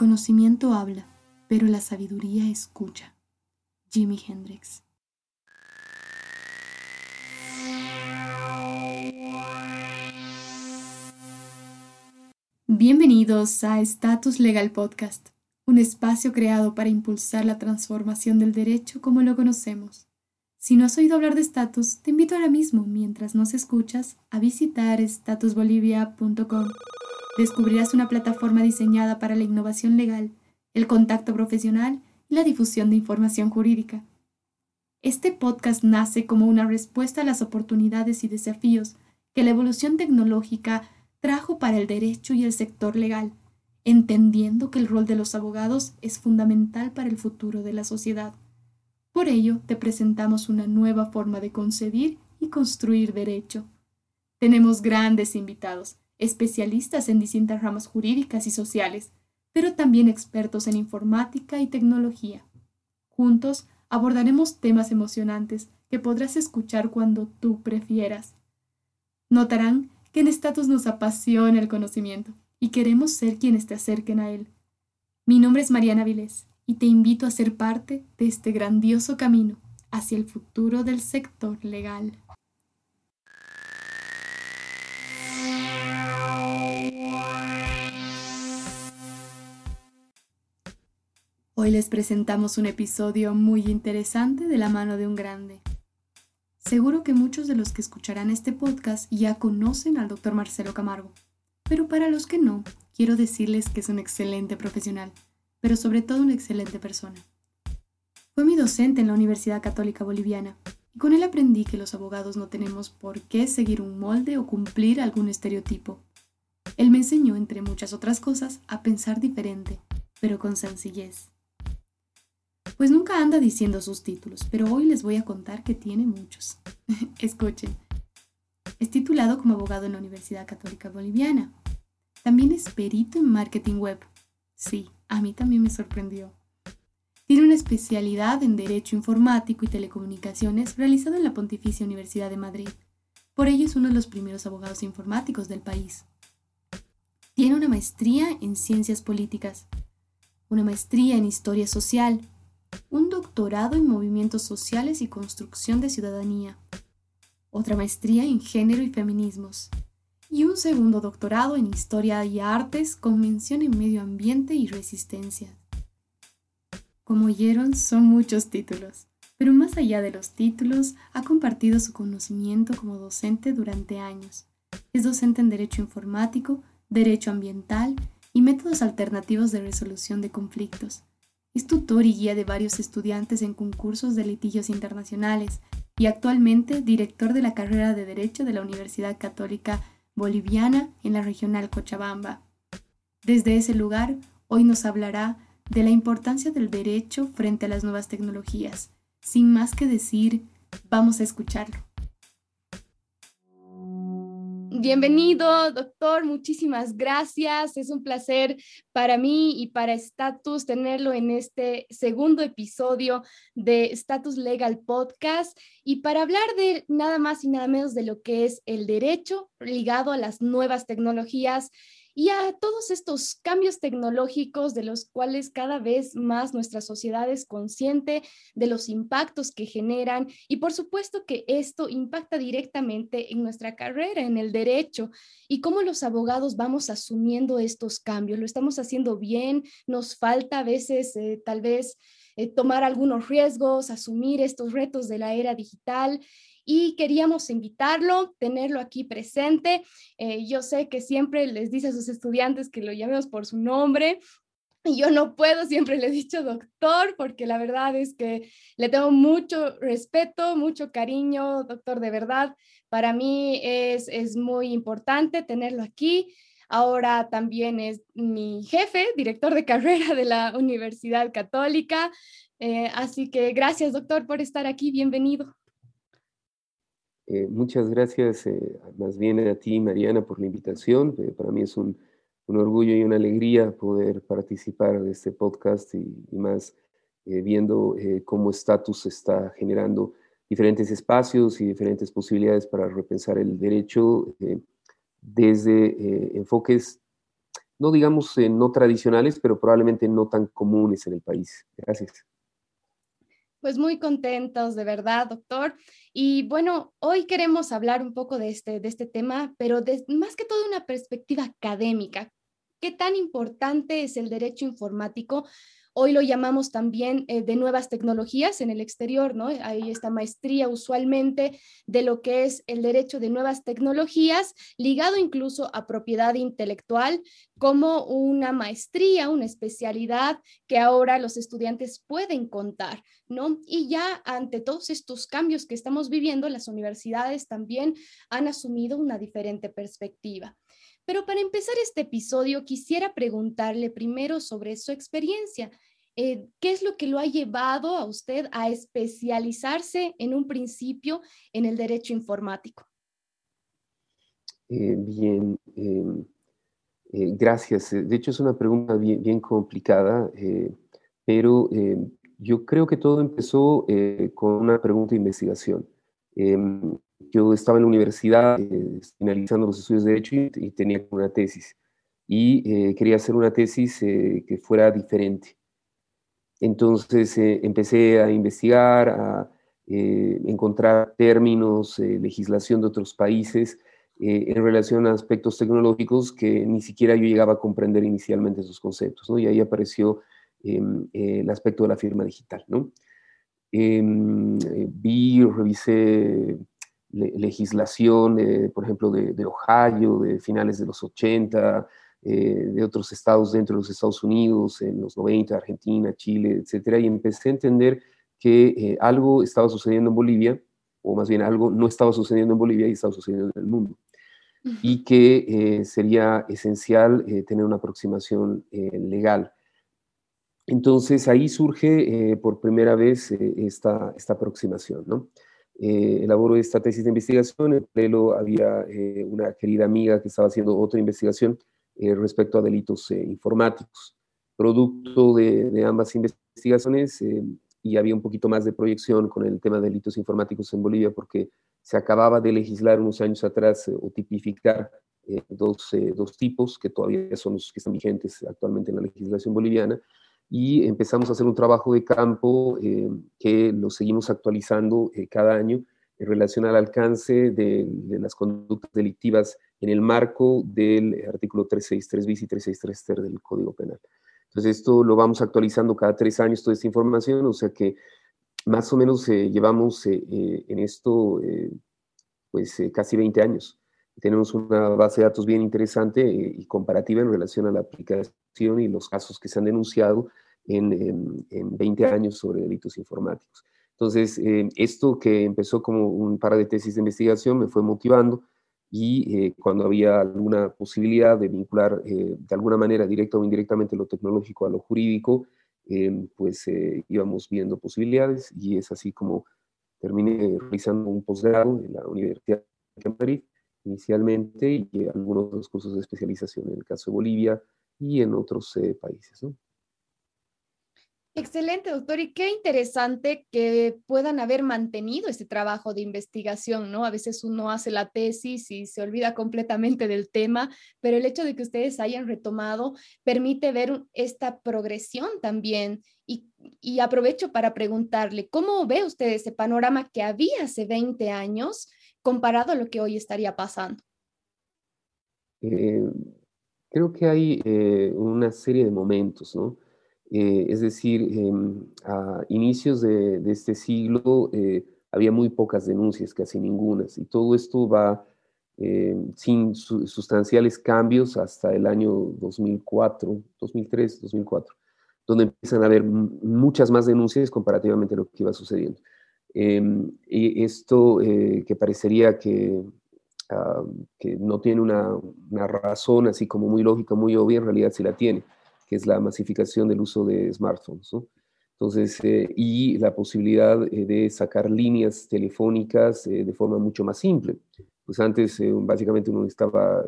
conocimiento habla, pero la sabiduría escucha. Jimi Hendrix. Bienvenidos a Status Legal Podcast, un espacio creado para impulsar la transformación del derecho como lo conocemos. Si no has oído hablar de Status, te invito ahora mismo, mientras nos escuchas, a visitar statusbolivia.com. Descubrirás una plataforma diseñada para la innovación legal, el contacto profesional y la difusión de información jurídica. Este podcast nace como una respuesta a las oportunidades y desafíos que la evolución tecnológica trajo para el derecho y el sector legal, entendiendo que el rol de los abogados es fundamental para el futuro de la sociedad. Por ello, te presentamos una nueva forma de concebir y construir derecho. Tenemos grandes invitados, especialistas en distintas ramas jurídicas y sociales, pero también expertos en informática y tecnología. Juntos abordaremos temas emocionantes que podrás escuchar cuando tú prefieras. Notarán que en Status nos apasiona el conocimiento y queremos ser quienes te acerquen a él. Mi nombre es Mariana Vilés y te invito a ser parte de este grandioso camino hacia el futuro del sector legal. Hoy les presentamos un episodio muy interesante de la mano de un grande. Seguro que muchos de los que escucharán este podcast ya conocen al doctor Marcelo Camargo, pero para los que no, quiero decirles que es un excelente profesional, pero sobre todo una excelente persona. Fue mi docente en la Universidad Católica Boliviana y con él aprendí que los abogados no tenemos por qué seguir un molde o cumplir algún estereotipo. Él me enseñó, entre muchas otras cosas, a pensar diferente, pero con sencillez pues nunca anda diciendo sus títulos, pero hoy les voy a contar que tiene muchos. Escuchen. Es titulado como abogado en la Universidad Católica Boliviana. También es perito en marketing web. Sí, a mí también me sorprendió. Tiene una especialidad en Derecho Informático y Telecomunicaciones realizado en la Pontificia Universidad de Madrid. Por ello es uno de los primeros abogados informáticos del país. Tiene una maestría en Ciencias Políticas, una maestría en Historia Social un doctorado en movimientos sociales y construcción de ciudadanía, otra maestría en género y feminismos, y un segundo doctorado en historia y artes con mención en medio ambiente y resistencia. Como oyeron, son muchos títulos, pero más allá de los títulos, ha compartido su conocimiento como docente durante años. Es docente en Derecho Informático, Derecho Ambiental y métodos alternativos de resolución de conflictos es tutor y guía de varios estudiantes en concursos de litigios internacionales y actualmente director de la carrera de Derecho de la Universidad Católica Boliviana en la regional Cochabamba. Desde ese lugar, hoy nos hablará de la importancia del derecho frente a las nuevas tecnologías. Sin más que decir, vamos a escucharlo. Bienvenido, doctor. Muchísimas gracias. Es un placer para mí y para Status tenerlo en este segundo episodio de Status Legal Podcast y para hablar de nada más y nada menos de lo que es el derecho ligado a las nuevas tecnologías y a todos estos cambios tecnológicos de los cuales cada vez más nuestra sociedad es consciente de los impactos que generan y por supuesto que esto impacta directamente en nuestra carrera, en el derecho y cómo los abogados vamos asumiendo estos cambios. Lo estamos haciendo bien, nos falta a veces eh, tal vez eh, tomar algunos riesgos, asumir estos retos de la era digital y queríamos invitarlo, tenerlo aquí presente. Eh, yo sé que siempre les dice a sus estudiantes que lo llamemos por su nombre, y yo no puedo, siempre le he dicho doctor, porque la verdad es que le tengo mucho respeto, mucho cariño, doctor, de verdad. Para mí es, es muy importante tenerlo aquí. Ahora también es mi jefe, director de carrera de la Universidad Católica. Eh, así que gracias, doctor, por estar aquí. Bienvenido. Eh, muchas gracias eh, más bien a ti, Mariana, por la invitación. Eh, para mí es un, orgullo y una alegría poder participar de este podcast y, más viendo cómo Status está generando diferentes espacios y diferentes posibilidades para repensar el derecho desde enfoques no digamos no tradicionales, pero probablemente no tan comunes en el país. Gracias. Pues muy contentos, de verdad, doctor. Y bueno, hoy queremos hablar un poco de este, de este tema, pero más que todo una perspectiva académica. ¿Qué tan importante es el derecho informático Hoy lo llamamos también eh, de nuevas tecnologías en el exterior, ¿no? Hay esta maestría usualmente de lo que es el derecho de nuevas tecnologías, ligado incluso a propiedad intelectual, como una maestría, una especialidad que ahora los estudiantes pueden contar, ¿no? Y ya ante todos estos cambios que estamos viviendo, las universidades también han asumido una diferente perspectiva. Pero para empezar este episodio, quisiera preguntarle primero sobre su experiencia. Eh, ¿Qué es lo que lo ha llevado a usted a especializarse en un principio en el derecho informático? Eh, bien, em, eh, gracias. De hecho, es una pregunta bien, complicada, pero em, yo creo que todo empezó con una pregunta de investigación. Yo estaba en la universidad eh, finalizando los estudios de Derecho y, tenía una tesis. Y eh, quería hacer una tesis eh, que fuera diferente. Entonces empecé a investigar, a encontrar términos, legislación de otros países en relación a aspectos tecnológicos que ni siquiera yo llegaba a comprender inicialmente esos conceptos. ¿no? Y ahí apareció em, el aspecto de la firma digital. ¿no? Em, vi, revisé legislación, por ejemplo, de, Ohio, de finales de los 80, eh, de otros estados dentro de los Estados Unidos, en los 90, Argentina, Chile, etcétera, y empecé a entender que eh, algo estaba sucediendo en Bolivia, o más bien algo no estaba sucediendo en Bolivia y estaba sucediendo en el mundo, y que eh, sería esencial tener una aproximación legal. Entonces ahí surge por primera vez esta, esta aproximación, ¿no? Eh, elaboró esta tesis de investigación. En paralelo había eh, una querida amiga que estaba haciendo otra investigación eh, respecto a delitos eh, informáticos. Producto de, ambas investigaciones y había un poquito más de proyección con el tema de delitos informáticos en Bolivia porque se acababa de legislar unos años atrás o tipificar dos, dos tipos que todavía son los que están vigentes actualmente en la legislación boliviana y empezamos a hacer un trabajo de campo eh, que lo seguimos actualizando eh, cada año en relación al alcance de, las conductas delictivas en el marco del artículo 363 bis y 363 ter del Código Penal. Entonces, esto lo vamos actualizando cada tres años, toda esta información, o sea que más o menos eh, llevamos en esto pues casi 20 años. Tenemos una base de datos bien interesante y comparativa en relación a la aplicación y los casos que se han denunciado en, en, 20 años sobre delitos informáticos. Entonces, eh, esto que empezó como un par de tesis de investigación me fue motivando y eh, cuando había alguna posibilidad de vincular eh, de alguna manera, directa o indirectamente, lo tecnológico a lo jurídico, pues íbamos viendo posibilidades y es así como terminé realizando un posgrado en la Universidad de Madrid inicialmente y algunos otros cursos de especialización en el caso de Bolivia, y en otros eh, países. Excelente, doctor. Y qué interesante que puedan haber mantenido ese trabajo de investigación, ¿no? A veces uno hace la tesis y se olvida completamente del tema, pero el hecho de que ustedes hayan retomado permite ver esta progresión también. Y, y aprovecho para preguntarle, ¿cómo ve usted ese panorama que había hace 20 años comparado a lo que hoy estaría pasando? Eh, Creo que hay eh, una serie de momentos, ¿no? Eh, es decir, em, a inicios de, este siglo había muy pocas denuncias, casi ninguna, y todo esto va sin sustanciales cambios hasta el año 2004, 2003, 2004, donde empiezan a haber muchas más denuncias comparativamente a lo que iba sucediendo. Em, y esto que parecería que Ah, que no tiene una, razón así como muy lógica, muy obvia, en realidad sí la tiene, que es la masificación del uso de smartphones. Entonces, eh, y la posibilidad eh, de sacar líneas telefónicas eh, de forma mucho más simple. Pues antes, básicamente, uno necesitaba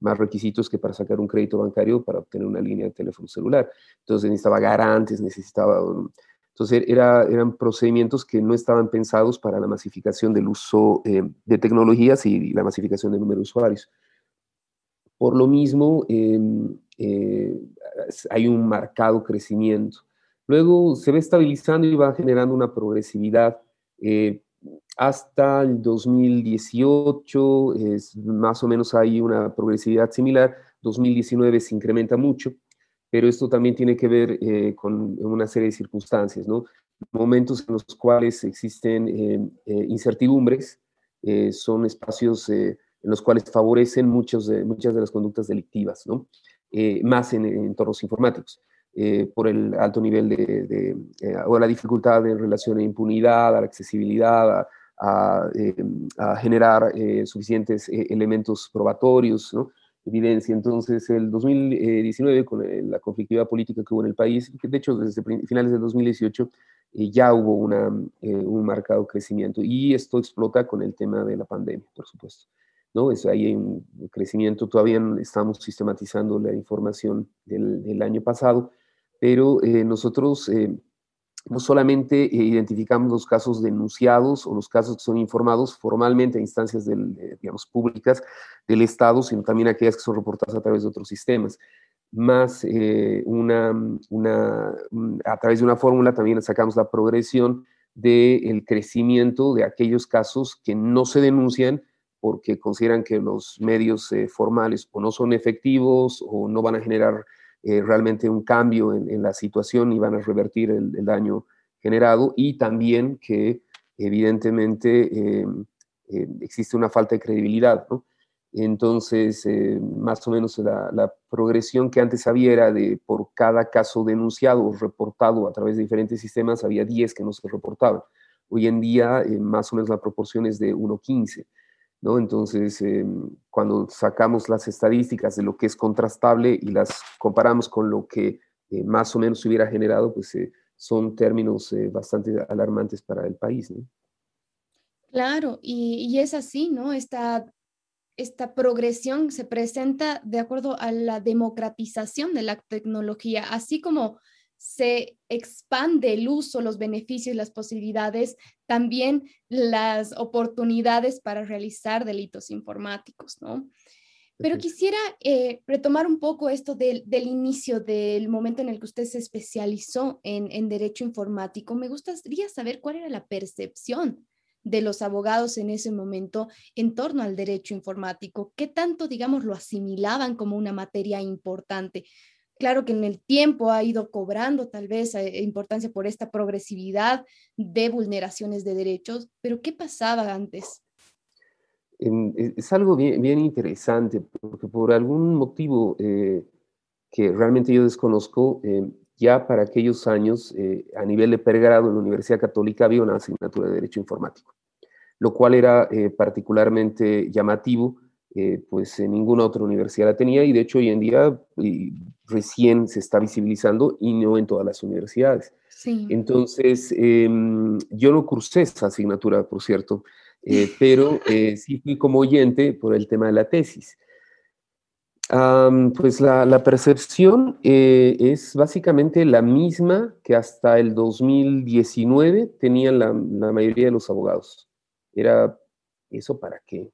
más requisitos que para sacar un crédito bancario para obtener una línea de teléfono celular. Entonces, necesitaba garantes, necesitaba um, entonces era, eran procedimientos que no estaban pensados para la masificación del uso eh, de tecnologías y la masificación del número de usuarios. Por lo mismo, em, hay un marcado crecimiento. Luego se ve estabilizando y va generando una progresividad. hasta el 2018 es, más o menos hay una progresividad similar. 2019 se incrementa mucho pero esto también tiene que ver eh, con una serie de circunstancias, ¿no? Momentos en los cuales existen eh, eh, incertidumbres, son espacios en los cuales favorecen muchos de, muchas de las conductas delictivas, ¿no? más en, entornos informáticos. por el alto nivel de, o la dificultad en relación a impunidad, a la accesibilidad, a, a generar suficientes elementos probatorios, ¿no? Evidencia. Entonces, el 2019, con eh, la conflictividad política que hubo en el país, de hecho desde finales del 2018 eh, ya hubo una, eh, un marcado crecimiento y esto explota con el tema de la pandemia, por supuesto. ¿no? Es, ahí hay un crecimiento, todavía estamos sistematizando la información del, del año pasado, pero nosotros no solamente eh, identificamos los casos denunciados o los casos que son informados formalmente a instancias del, digamos, públicas del Estado, sino también aquellas que son reportadas a través de otros sistemas. Más eh, una, una, a través de una fórmula también sacamos la progresión del crecimiento de aquellos casos que no se denuncian porque consideran que los medios eh, formales o no son efectivos o no van a generar eh, realmente un cambio en, la situación y van a revertir el, daño generado y también que evidentemente eh, eh, existe una falta de credibilidad. Entonces, más o menos la, progresión que antes había era de por cada caso denunciado o reportado a través de diferentes sistemas, había 10 que no se reportaban. Hoy en día, más o menos la proporción es de 1.15. Entonces, em, cuando sacamos las estadísticas de lo que es contrastable y las comparamos con lo que eh, más o menos se hubiera generado, pues eh, son términos eh, bastante alarmantes para el país. Claro, y, y, es así, ¿no? Esta, esta progresión se presenta de acuerdo a la democratización de la tecnología, así como se expande el uso, los beneficios, las posibilidades, también las oportunidades para realizar delitos informáticos, ¿no? Pero quisiera eh, retomar un poco esto del, inicio, del momento en el que usted se especializó en, en derecho informático. Me gustaría saber cuál era la percepción de los abogados en ese momento en torno al derecho informático, qué tanto, digamos, lo asimilaban como una materia importante, Claro que en el tiempo ha ido cobrando tal vez eh, importancia por esta progresividad de vulneraciones de derechos, pero ¿qué pasaba antes? E, es algo bien, interesante, porque por algún motivo eh, que realmente yo desconozco, eh, ya para aquellos años, a nivel de pregrado en la Universidad Católica había una asignatura de Derecho Informático, lo cual era particularmente llamativo pues en ninguna otra universidad la tenía y de hecho hoy en día recién se está visibilizando y no en todas las universidades. Entonces, em, yo no cursé esa asignatura, por cierto, eh, pero eh, sí fui como oyente por el tema de la tesis. pues la, percepción es básicamente la misma que hasta el 2019 tenían la, la mayoría de los abogados. Era, ¿eso para qué?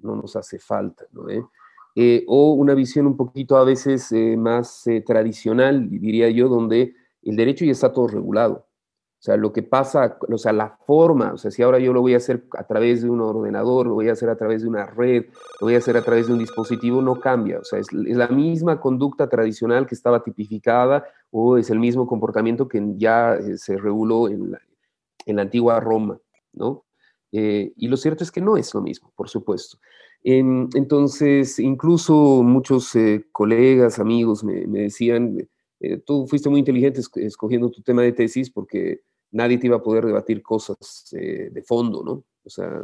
no nos hace falta, ¿no? ¿Eh? Eh, o una visión un poquito a veces eh, más tradicional, diría yo, donde el derecho ya está todo regulado. O sea, lo que pasa, o sea, la forma, o sea, si ahora yo lo voy a hacer a través de un ordenador, lo voy a hacer a través de una red, lo voy a hacer a través de un dispositivo, no cambia. O sea, es, la misma conducta tradicional que estaba tipificada o es el mismo comportamiento que ya se reguló en la antigua Roma, ¿no? y lo cierto es que no es lo mismo, por supuesto entonces, incluso muchos eh, colegas, amigos me, decían, eh, tú fuiste muy inteligente escogiendo tu tema de tesis porque nadie te iba a poder debatir cosas eh, de fondo, ¿no? O sea,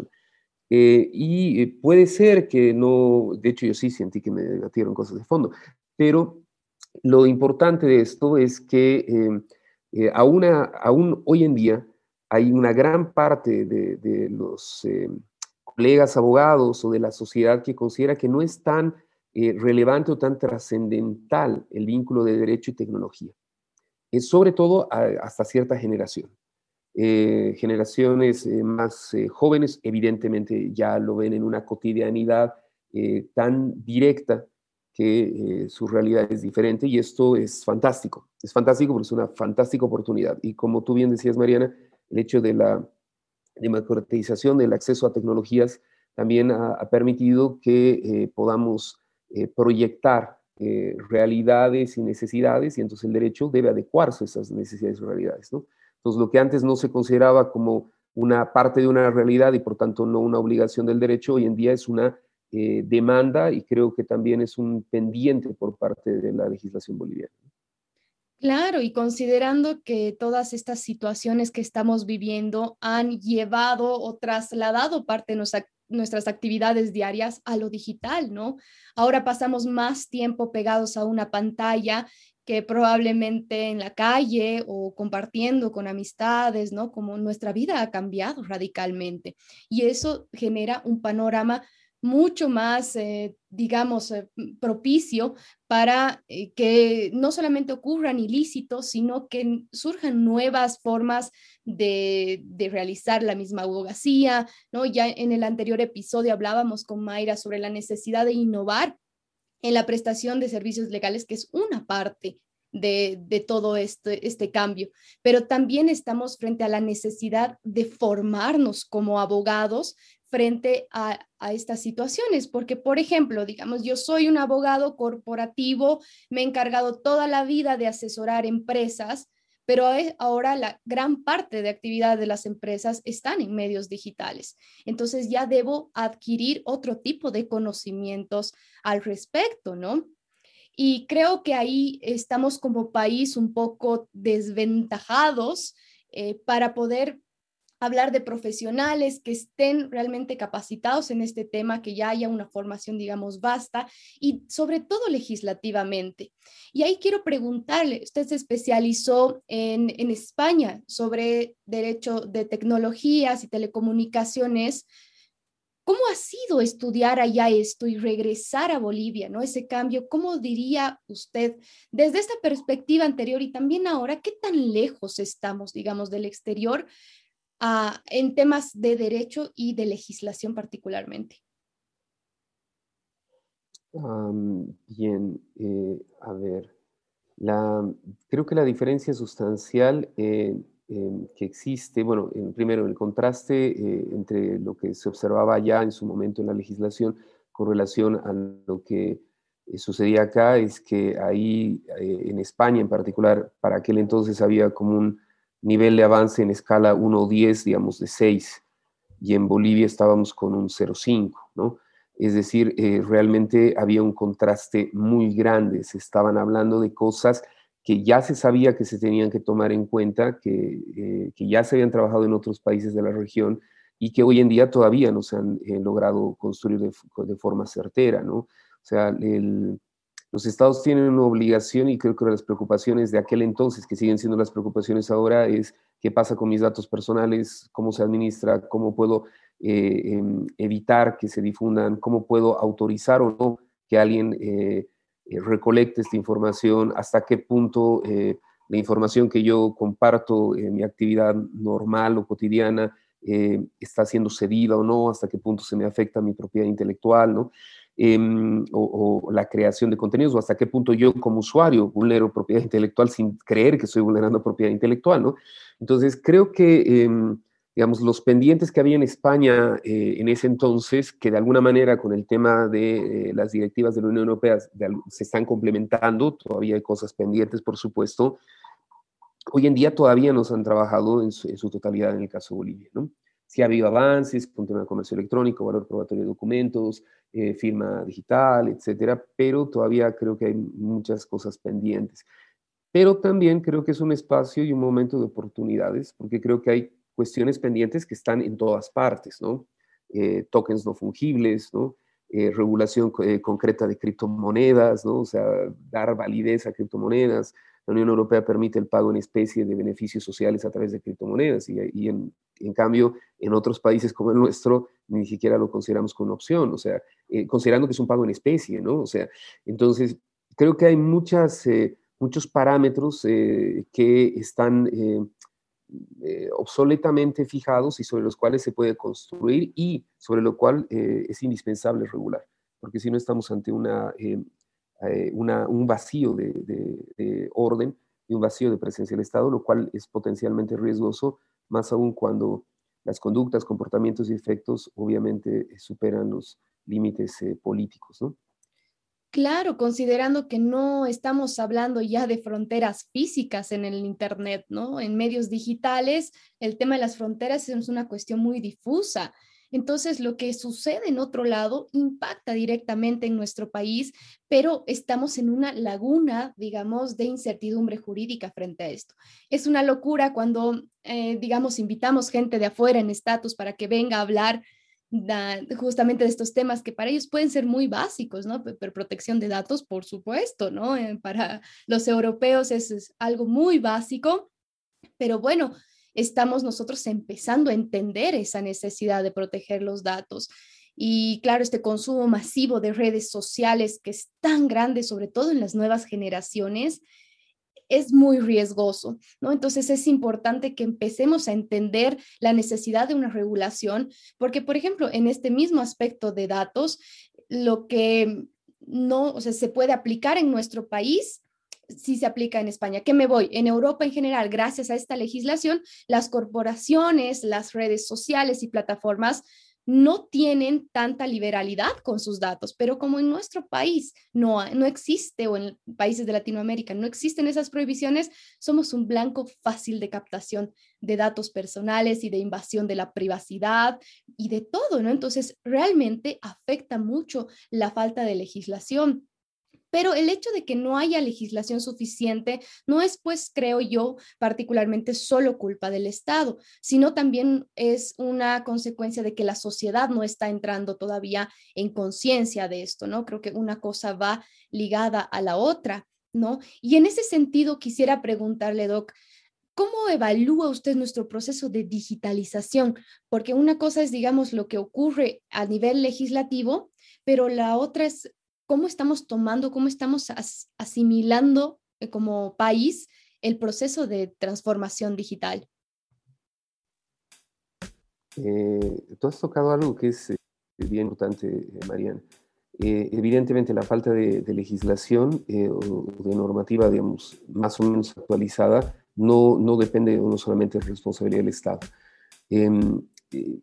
y puede ser que no, de hecho yo sí sentí que me debatieron cosas de fondo, pero lo importante de esto es que aún, aún hoy en día hay una gran parte de, de los colegas abogados o de la sociedad que considera que no es tan eh, relevante o tan trascendental el vínculo de derecho y tecnología, es sobre todo hasta cierta generación. Eh, generaciones eh, más jóvenes evidentemente ya lo ven en una cotidianidad tan directa que su realidad es diferente y esto es fantástico. Es fantástico porque es una fantástica oportunidad. Y como tú bien decías, Mariana, el hecho de la democratización del acceso a tecnologías también ha, permitido que podamos proyectar realidades y necesidades y entonces el derecho debe adecuarse a esas necesidades y realidades. ¿no? Entonces, lo que antes no se consideraba como una parte de una realidad y por tanto no una obligación del derecho, hoy en día es una eh, demanda y creo que también es un pendiente por parte de la legislación boliviana. Claro, y considerando que todas estas situaciones que estamos viviendo han llevado o trasladado parte de nuestras actividades diarias a lo digital, ¿no? Ahora pasamos más tiempo pegados a una pantalla que probablemente en la calle o compartiendo con amistades, ¿no? Como nuestra vida ha cambiado radicalmente. Y eso genera un panorama mucho más, eh, digamos, eh, propicio para eh, que no solamente ocurran ilícitos, sino que surjan nuevas formas de, de, realizar la misma abogacía, ¿no? Ya en el anterior episodio hablábamos con Mayra sobre la necesidad de innovar en la prestación de servicios legales, que es una parte de, de, todo este, este cambio, pero también estamos frente a la necesidad de formarnos como abogados frente a, estas situaciones, porque, por ejemplo, digamos, yo soy un abogado corporativo, me he encargado toda la vida de asesorar empresas, pero ahora la gran parte de actividad de las empresas están en medios digitales. Entonces ya debo adquirir otro tipo de conocimientos al respecto, ¿no? Y creo que ahí estamos como país un poco desventajados eh, para poder hablar de profesionales que estén realmente capacitados en este tema, que ya haya una formación, digamos, vasta y sobre todo legislativamente. Y ahí quiero preguntarle, usted se especializó en, en España sobre derecho de tecnologías y telecomunicaciones. ¿Cómo ha sido estudiar allá esto y regresar a Bolivia, ¿no? Ese cambio, ¿cómo diría usted desde esta perspectiva anterior y también ahora, qué tan lejos estamos, digamos, del exterior en temas de derecho y de legislación particularmente? bien, eh, a ver, la, creo que la diferencia sustancial eh, que existe, bueno, en, primero el contraste eh, entre lo que se observaba ya en su momento en la legislación con relación a lo que sucedía acá es que ahí en España en particular, para aquel entonces había como un nivel de avance en escala 1 o 10, digamos, de 6, y en Bolivia estábamos con un 0,5, ¿no? Es decir, eh, realmente había un contraste muy grande, se estaban hablando de cosas que ya se sabía que se tenían que tomar en cuenta, que, eh, que ya se habían trabajado en otros países de la región y que hoy en día todavía no se han eh, logrado construir de, de, forma certera, ¿no? O sea, el, los estados tienen una obligación y creo que las preocupaciones de aquel entonces, que siguen siendo las preocupaciones ahora, es qué pasa con mis datos personales, cómo se administra, cómo puedo eh, em, evitar que se difundan, cómo puedo autorizar o no que alguien eh, eh, recolecte esta información, hasta qué punto la información que yo comparto en mi actividad normal o cotidiana está siendo cedida o no, hasta qué punto se me afecta mi propiedad intelectual, ¿no? Em, o, la creación de contenidos, o hasta qué punto yo como usuario vulnero propiedad intelectual sin creer que estoy vulnerando propiedad intelectual, ¿no? Entonces, creo que, em, digamos, los pendientes que había en España eh, en ese entonces, que de alguna manera con el tema de eh, las directivas de la Unión Europea se están complementando, todavía hay cosas pendientes, por supuesto, hoy en día todavía no se han trabajado en su, en su totalidad en el caso de Bolivia, ¿no? Sí ha habido avances con tema de comercio electrónico, valor probatorio de documentos, eh, firma digital, etcétera, pero todavía creo que hay muchas cosas pendientes. Pero también creo que es un espacio y un momento de oportunidades, porque creo que hay cuestiones pendientes que están en todas partes, ¿no? Eh, tokens no fungibles, ¿no? Eh, regulación concreta de criptomonedas, ¿no? O sea, dar validez a criptomonedas, la Unión Europea permite el pago en especie de beneficios sociales a través de criptomonedas y, en, cambio en otros países como el nuestro ni siquiera lo consideramos como una opción, o sea, eh, considerando que es un pago en especie, ¿no? O sea, entonces creo que hay muchas, eh, muchos parámetros eh, que están obsoletamente fijados y sobre los cuales se puede construir y sobre lo cual es indispensable regular, porque si no estamos ante una un vacío de, orden y un vacío de presencia del Estado, lo cual es potencialmente riesgoso, más aún cuando las conductas, comportamientos y efectos obviamente superan los límites políticos. ¿no? Claro, considerando que no estamos hablando ya de fronteras físicas en el Internet, ¿no? En medios digitales, el tema de las fronteras es una cuestión muy difusa. Entonces, lo que sucede en otro lado impacta directamente en nuestro país, pero estamos en una laguna, digamos, de incertidumbre jurídica frente a esto. Es una locura cuando, eh, digamos, invitamos gente de afuera en estatus para que venga a hablar justamente de estos temas que para ellos pueden ser muy básicos, ¿no? Pero protección de datos, por supuesto, ¿no? Eh, para los europeos es algo muy básico, pero bueno, estamos nosotros empezando a entender esa necesidad de proteger los datos. Y claro, este consumo masivo de redes sociales que es tan grande, sobre todo en las nuevas generaciones, es muy riesgoso, ¿no? Entonces es importante que empecemos a entender la necesidad de una regulación, porque, por ejemplo, en este mismo aspecto de datos, lo que no, o sea, se puede aplicar en nuestro país sí se aplica en España. ¿Qué me voy? En Europa en general, gracias a esta legislación, las corporaciones, las redes sociales y plataformas no tienen tanta liberalidad con sus datos, pero como en nuestro país no, no existe, o en países de Latinoamérica no existen esas prohibiciones, somos un blanco fácil de captación de datos personales y de invasión de la privacidad y de todo, ¿no? Entonces, realmente afecta mucho la falta de legislación. Pero el hecho de que no haya legislación suficiente no es, pues, creo yo, particularmente solo culpa del Estado, sino también es una consecuencia de que la sociedad no está entrando todavía en conciencia de esto, ¿no? Creo que una cosa va ligada a la otra, ¿no? Y en ese sentido quisiera preguntarle, Doc, ¿Cómo evalúa usted nuestro proceso de digitalización? Porque una cosa es, digamos, lo que ocurre a nivel legislativo, pero la otra es cómo estamos tomando, cómo estamos asimilando eh, como país el proceso de transformación digital. Eh, tú has tocado algo que es eh, bien importante, Mariana. evidentemente, la falta de, legislación o de normativa, digamos, más o menos actualizada, no, no depende no solamente de responsabilidad del Estado. Em,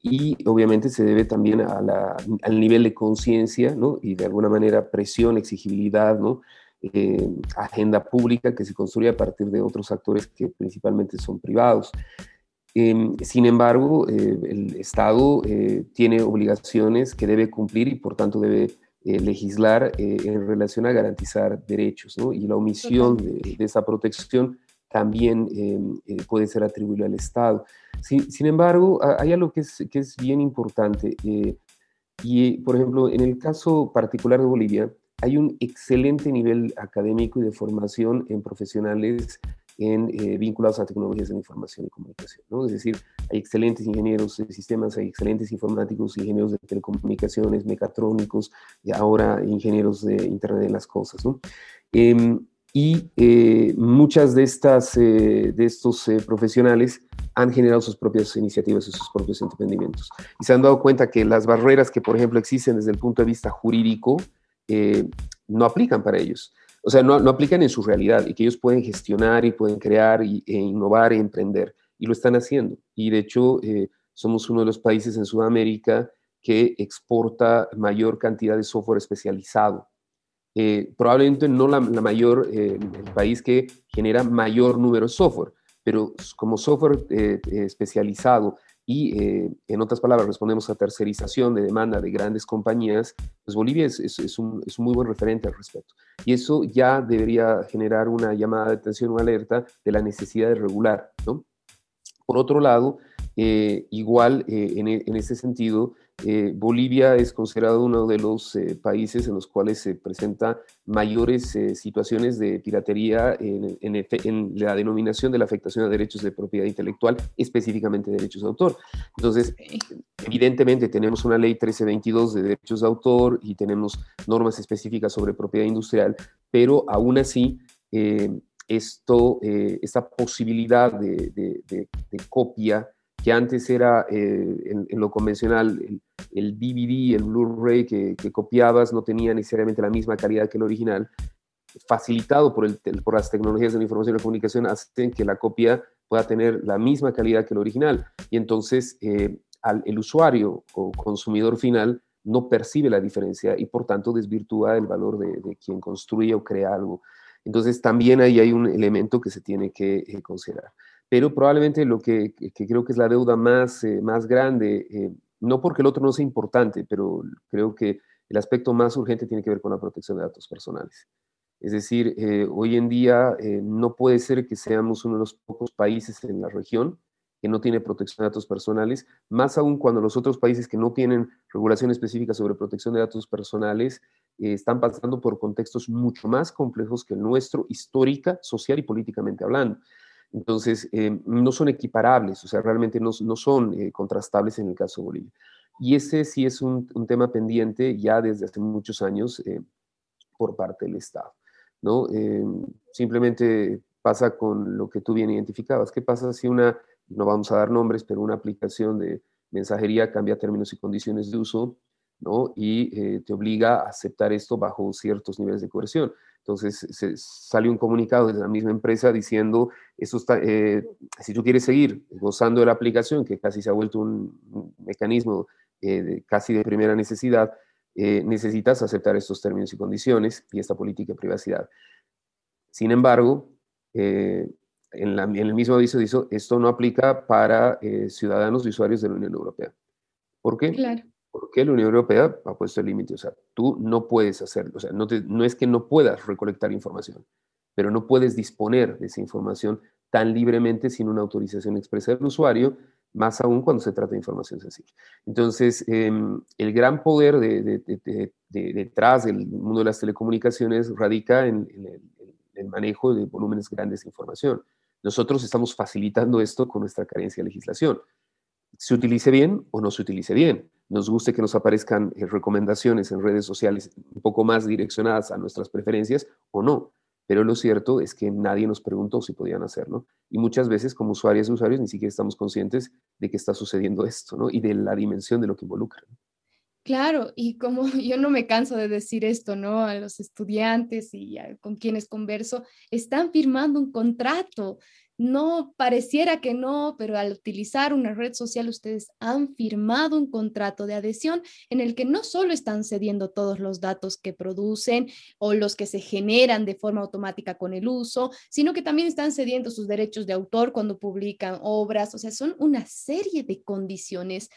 y obviamente se debe también al nivel de conciencia ¿no? y de alguna manera presión, exigibilidad, ¿no? Eh, agenda pública que se construye a partir de otros actores que principalmente son privados. Em, sin embargo, eh, el Estado eh, tiene obligaciones que debe cumplir y por tanto debe legislar en relación a garantizar derechos, ¿no? y la omisión de, de esa protección también em, eh, puede ser atribuido al Estado. Sin, embargo, hay algo que es, que es bien importante. Eh, y, por ejemplo, en el caso particular de Bolivia, hay un excelente nivel académico y de formación en profesionales en, eh, vinculados a tecnologías de información y comunicación. ¿no? Es decir, hay excelentes ingenieros de sistemas, hay excelentes informáticos, ingenieros de telecomunicaciones, mecatrónicos, y ahora ingenieros de Internet de las Cosas. Em, y eh, muchas de, estas, eh, de estos eh, profesionales han generado sus propias iniciativas y sus propios emprendimientos. Y se han dado cuenta que las barreras que, por ejemplo, existen desde el punto de vista jurídico no aplican para ellos. O sea, no, no, aplican en su realidad y que ellos pueden gestionar y pueden crear e innovar e emprender. Y lo están haciendo. Y de hecho, somos uno de los países en Sudamérica que exporta mayor cantidad de software especializado eh, probablemente no la, mayor, eh, el país que genera mayor número de software, pero como software eh, especializado y, en otras palabras, respondemos a tercerización de demanda de grandes compañías, pues Bolivia es, es, un, es, un, muy buen referente al respecto. Y eso ya debería generar una llamada de atención, una alerta de la necesidad de regular. ¿no? Por otro lado, igual en, en ese sentido, eh, Bolivia es considerado uno de los eh, países en los cuales se presentan mayores eh, situaciones de piratería en, la denominación de la afectación a derechos de propiedad intelectual, específicamente derechos de autor. Entonces, evidentemente tenemos una ley 1322 de derechos de autor y tenemos normas específicas sobre propiedad industrial, pero aún así, esto, esta posibilidad de, de copia que antes era en, lo convencional el DVD, el Blu-ray que, copiabas no tenía necesariamente la misma calidad que el original, facilitado por, las tecnologías de la información y la comunicación, hacen que la copia pueda tener la misma calidad que el original. Y entonces eh, el usuario o consumidor final no percibe la diferencia y por tanto desvirtúa el valor de, quien construye o crea algo. Entonces también ahí hay un elemento que se tiene que eh, considerar. Pero probablemente lo que, creo que es la deuda más, eh, más grande, eh, no porque el otro no sea importante, pero creo que el aspecto más urgente tiene que ver con la protección de datos personales. Es decir, hoy en día no puede ser que seamos uno de los pocos países en la región que no tiene protección de datos personales, más aún cuando los otros países que no tienen regulación específica sobre protección de datos personales eh, están pasando por contextos mucho más complejos que el nuestro, histórica, social y políticamente hablando. Entonces, eh, no son equiparables, o sea, realmente no, son eh, contrastables en el caso de Bolivia. Y ese sí es un, tema pendiente ya desde hace muchos años por parte del Estado. ¿no? simplemente pasa con lo que tú bien identificabas. ¿Qué pasa si una no vamos a dar nombres, pero una aplicación de mensajería cambia términos y condiciones de uso, ¿no? Y eh, te obliga a aceptar esto bajo ciertos niveles de coerción. Entonces, se, sale un comunicado desde la misma empresa diciendo, eso está, eh, si tú quieres seguir gozando de la aplicación, que casi se ha vuelto un, mecanismo eh, casi de primera necesidad, necesitas aceptar estos términos y condiciones y esta política de privacidad. Sin embargo, en, el mismo aviso dice, esto no aplica para eh, ciudadanos y usuarios de la Unión Europea. ¿Por qué? Claro. Porque la Unión Europea ha puesto el límite. O sea, tú no puedes hacerlo. O sea, no, no es que no puedas recolectar información, pero no puedes disponer de esa información tan libremente sin una autorización expresa del usuario, más aún cuando se trata de información sensible. Entonces, em, el gran poder de, detrás del mundo de las telecomunicaciones radica en, el, el, manejo de volúmenes grandes de información. Nosotros estamos facilitando esto con nuestra carencia de legislación. Se utilice bien o no se utilice bien. Nos guste que nos aparezcan eh, recomendaciones en redes sociales un poco más direccionadas a nuestras preferencias o no. Pero lo cierto es que nadie nos preguntó si podían hacerlo. Y muchas veces como usuarios y usuarios ni siquiera estamos conscientes de que está sucediendo esto ¿no? y de la dimensión de lo que involucra. Claro, y como yo no me canso de decir esto, ¿no? A los estudiantes y con quienes converso, están firmando un contrato. No pareciera que no, pero al utilizar una red social ustedes han firmado un contrato de adhesión en el que no solo están cediendo todos los datos que producen o los que se generan de forma automática con el uso, sino que también están cediendo sus derechos de autor cuando publican obras. O sea, son una serie de condiciones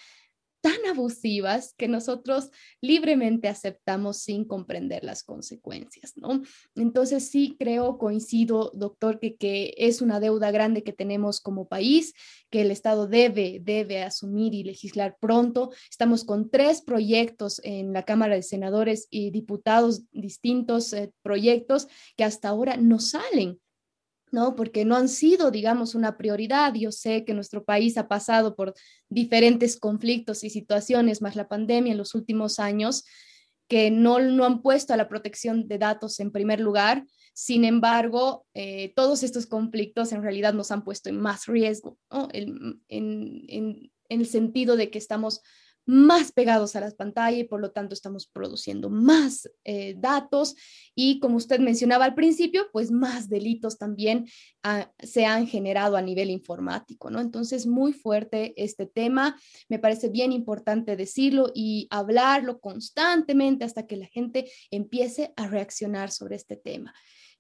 tan abusivas que nosotros libremente aceptamos sin comprender las consecuencias, ¿no? Entonces sí creo, coincido, doctor, que, que es una deuda grande que tenemos como país, que el Estado debe, debe asumir y legislar pronto. Estamos con tres proyectos en la Cámara de Senadores y diputados, distintos eh, proyectos que hasta ahora no salen. ¿No? Porque no han sido, digamos, una prioridad. Yo sé que nuestro país ha pasado por diferentes conflictos y situaciones, más la pandemia en los últimos años, que no, no han puesto a la protección de datos en primer lugar. Sin embargo, eh, todos estos conflictos en realidad nos han puesto en más riesgo, en, en el sentido de que estamos más pegados a las pantallas y por lo tanto estamos produciendo más eh, datos y como usted mencionaba al principio, pues más delitos también ah, se han generado a nivel informático, ¿no? Entonces, muy fuerte este tema, me parece bien importante decirlo y hablarlo constantemente hasta que la gente empiece a reaccionar sobre este tema.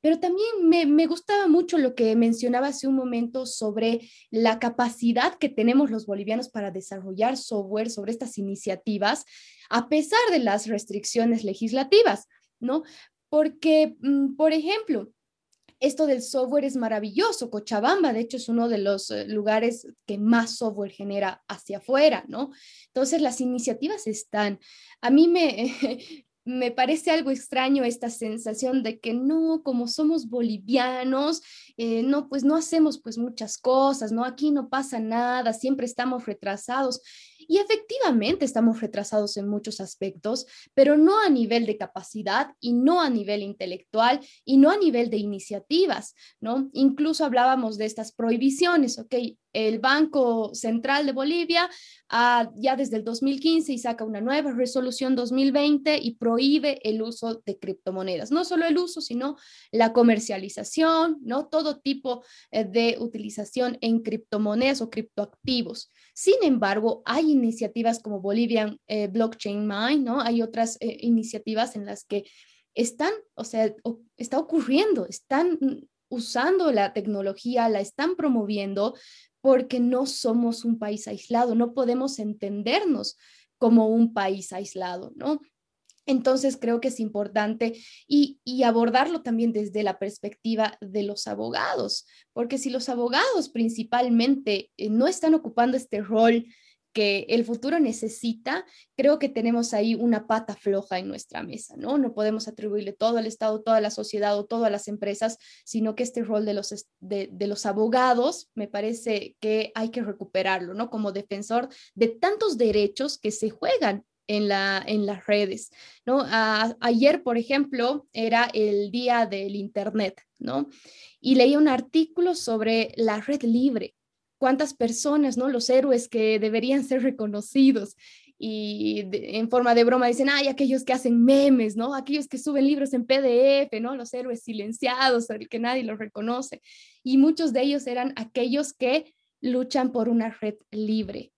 Pero también me, gustaba mucho lo que mencionaba hace un momento sobre la capacidad que tenemos los bolivianos para desarrollar software sobre estas iniciativas, a pesar de las restricciones legislativas, ¿no? Porque, mm, por ejemplo, esto del software es maravilloso. Cochabamba, de hecho, es uno de los eh, lugares que más software genera hacia afuera, ¿no? Entonces, las iniciativas están. A mí me, me parece algo extraño esta sensación de que no, como somos bolivianos, eh, no, pues no hacemos pues muchas cosas, ¿no? Aquí no pasa nada, siempre estamos retrasados. Y efectivamente estamos retrasados en muchos aspectos, pero no a nivel de capacidad y no a nivel intelectual y no a nivel de iniciativas, ¿no? Incluso hablábamos de estas prohibiciones, ¿ok? el Banco Central de Bolivia ah, ya desde el 2015 y saca una nueva resolución 2020 y prohíbe el uso de criptomonedas. No solo el uso, sino la comercialización, ¿no? Todo tipo eh, de utilización en criptomonedas o criptoactivos. Sin embargo, hay iniciativas como Bolivian eh, Blockchain Mine, ¿no? Hay otras eh, iniciativas en las que están, o sea, está ocurriendo, están usando la tecnología, la están promoviendo, porque no somos un país aislado, no podemos entendernos como un país aislado, ¿no? Entonces creo que es importante y, abordarlo también desde la perspectiva de los abogados, porque si los abogados principalmente eh, no están ocupando este rol que el futuro necesita, creo que tenemos ahí una pata floja en nuestra mesa, ¿no? No podemos atribuirle todo al Estado, toda la sociedad o todas las empresas, sino que este rol de los, de, los abogados me parece que hay que recuperarlo, ¿no? Como defensor de tantos derechos que se juegan en, la, en las redes, ¿no? ayer, por ejemplo, era el día del Internet, ¿no? Y leí un artículo sobre la red libre, cuántas personas, ¿no? Los héroes que deberían ser reconocidos y en forma de broma dicen, ay, aquellos que hacen memes, ¿no? Aquellos que suben libros en PDF, ¿no? Los héroes silenciados, el que nadie los reconoce. Y muchos de ellos eran aquellos que luchan por una red libre.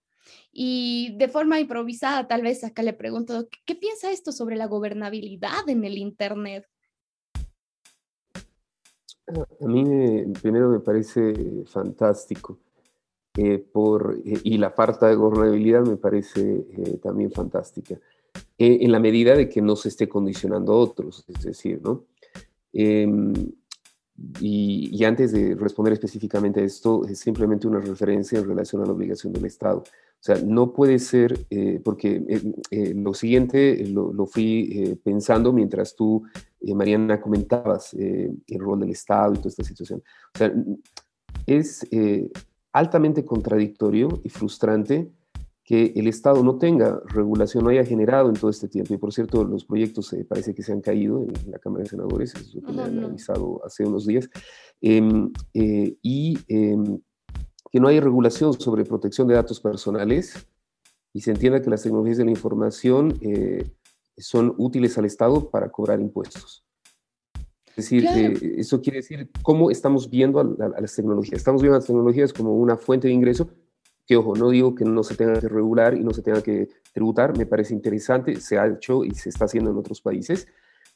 Y de forma improvisada, tal vez acá le pregunto, ¿qué piensa esto sobre la gobernabilidad en el Internet? A mí primero me parece fantástico eh, por, eh, y la falta de gobernabilidad me parece eh, también fantástica, en la medida de que no se esté condicionando a otros, es decir, ¿no? Em, y, antes de responder específicamente a esto, es simplemente una referencia en relación a la obligación del Estado. O sea, no puede ser, porque lo siguiente lo, lo fui pensando mientras tú, Mariana, comentabas el rol del Estado y toda esta situación. O sea, es altamente contradictorio y frustrante que el Estado no tenga regulación, no haya generado en todo este tiempo. Y por cierto, los proyectos eh, parece que se han caído en la Cámara de Senadores, eso es lo que me han avisado hace unos días, em, eh, y em, que no haya regulación sobre protección de datos personales y se entienda que las tecnologías de la información eh, son útiles al Estado para cobrar impuestos. Es decir, eh, eso quiere decir cómo estamos viendo a, las tecnologías. Estamos viendo a las tecnologías como una fuente de ingreso, que ojo, no digo que no se tenga que regular y no se tenga que tributar, me parece interesante, se ha hecho y se está haciendo en otros países.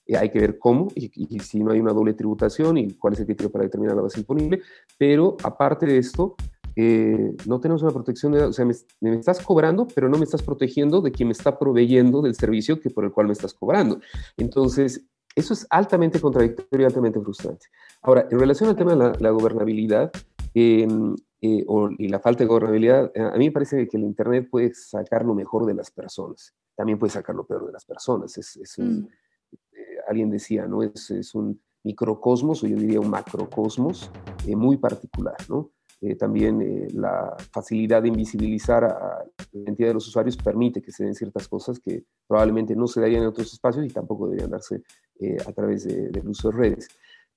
Eh, hay que ver cómo y, si no hay una doble tributación y cuál es el criterio para determinar la base imponible. Pero aparte de esto, eh, no tenemos una protección de, o sea, me, me, estás cobrando, pero no me estás protegiendo de quien me está proveyendo del servicio que por el cual me estás cobrando. Entonces, eso es altamente contradictorio y altamente frustrante. Ahora, en relación al tema de la, gobernabilidad em, eh, y la falta de gobernabilidad, eh, a mí me parece que el Internet puede sacar lo mejor de las personas, también puede sacar lo peor de las personas. Es, mm. eh, alguien decía, ¿no? Es, es, un microcosmos, o yo diría un macrocosmos muy particular, ¿no? Eh, también eh, la facilidad de invisibilizar a la identidad de los usuarios permite que se den ciertas cosas que probablemente no se darían en otros espacios y tampoco deberían darse eh, a través del uso de redes.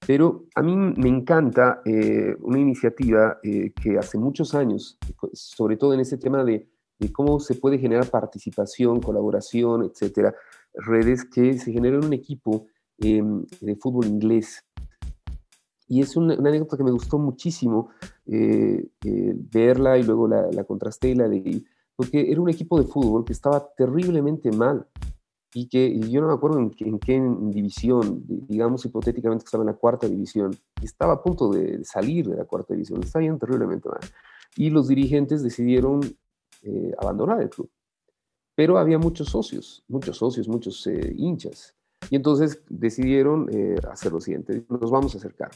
Pero a mí me encanta una iniciativa que hace muchos años, sobre todo en ese tema de, de, cómo se puede generar participación, colaboración, etcétera, redes que se genera un equipo de fútbol inglés y es una, anécdota que me gustó muchísimo eh, eh, verla y luego la, la, contrasté y la leí, porque era un equipo de fútbol que estaba terriblemente mal y que yo no me acuerdo en, en qué división, digamos hipotéticamente que estaba en la cuarta división, estaba a punto de salir de la cuarta división, estaba bien terriblemente mal. Y los dirigentes decidieron eh, abandonar el club. Pero había muchos socios, muchos socios, muchos hinchas. Y entonces decidieron hacer lo siguiente, nos vamos a acercar.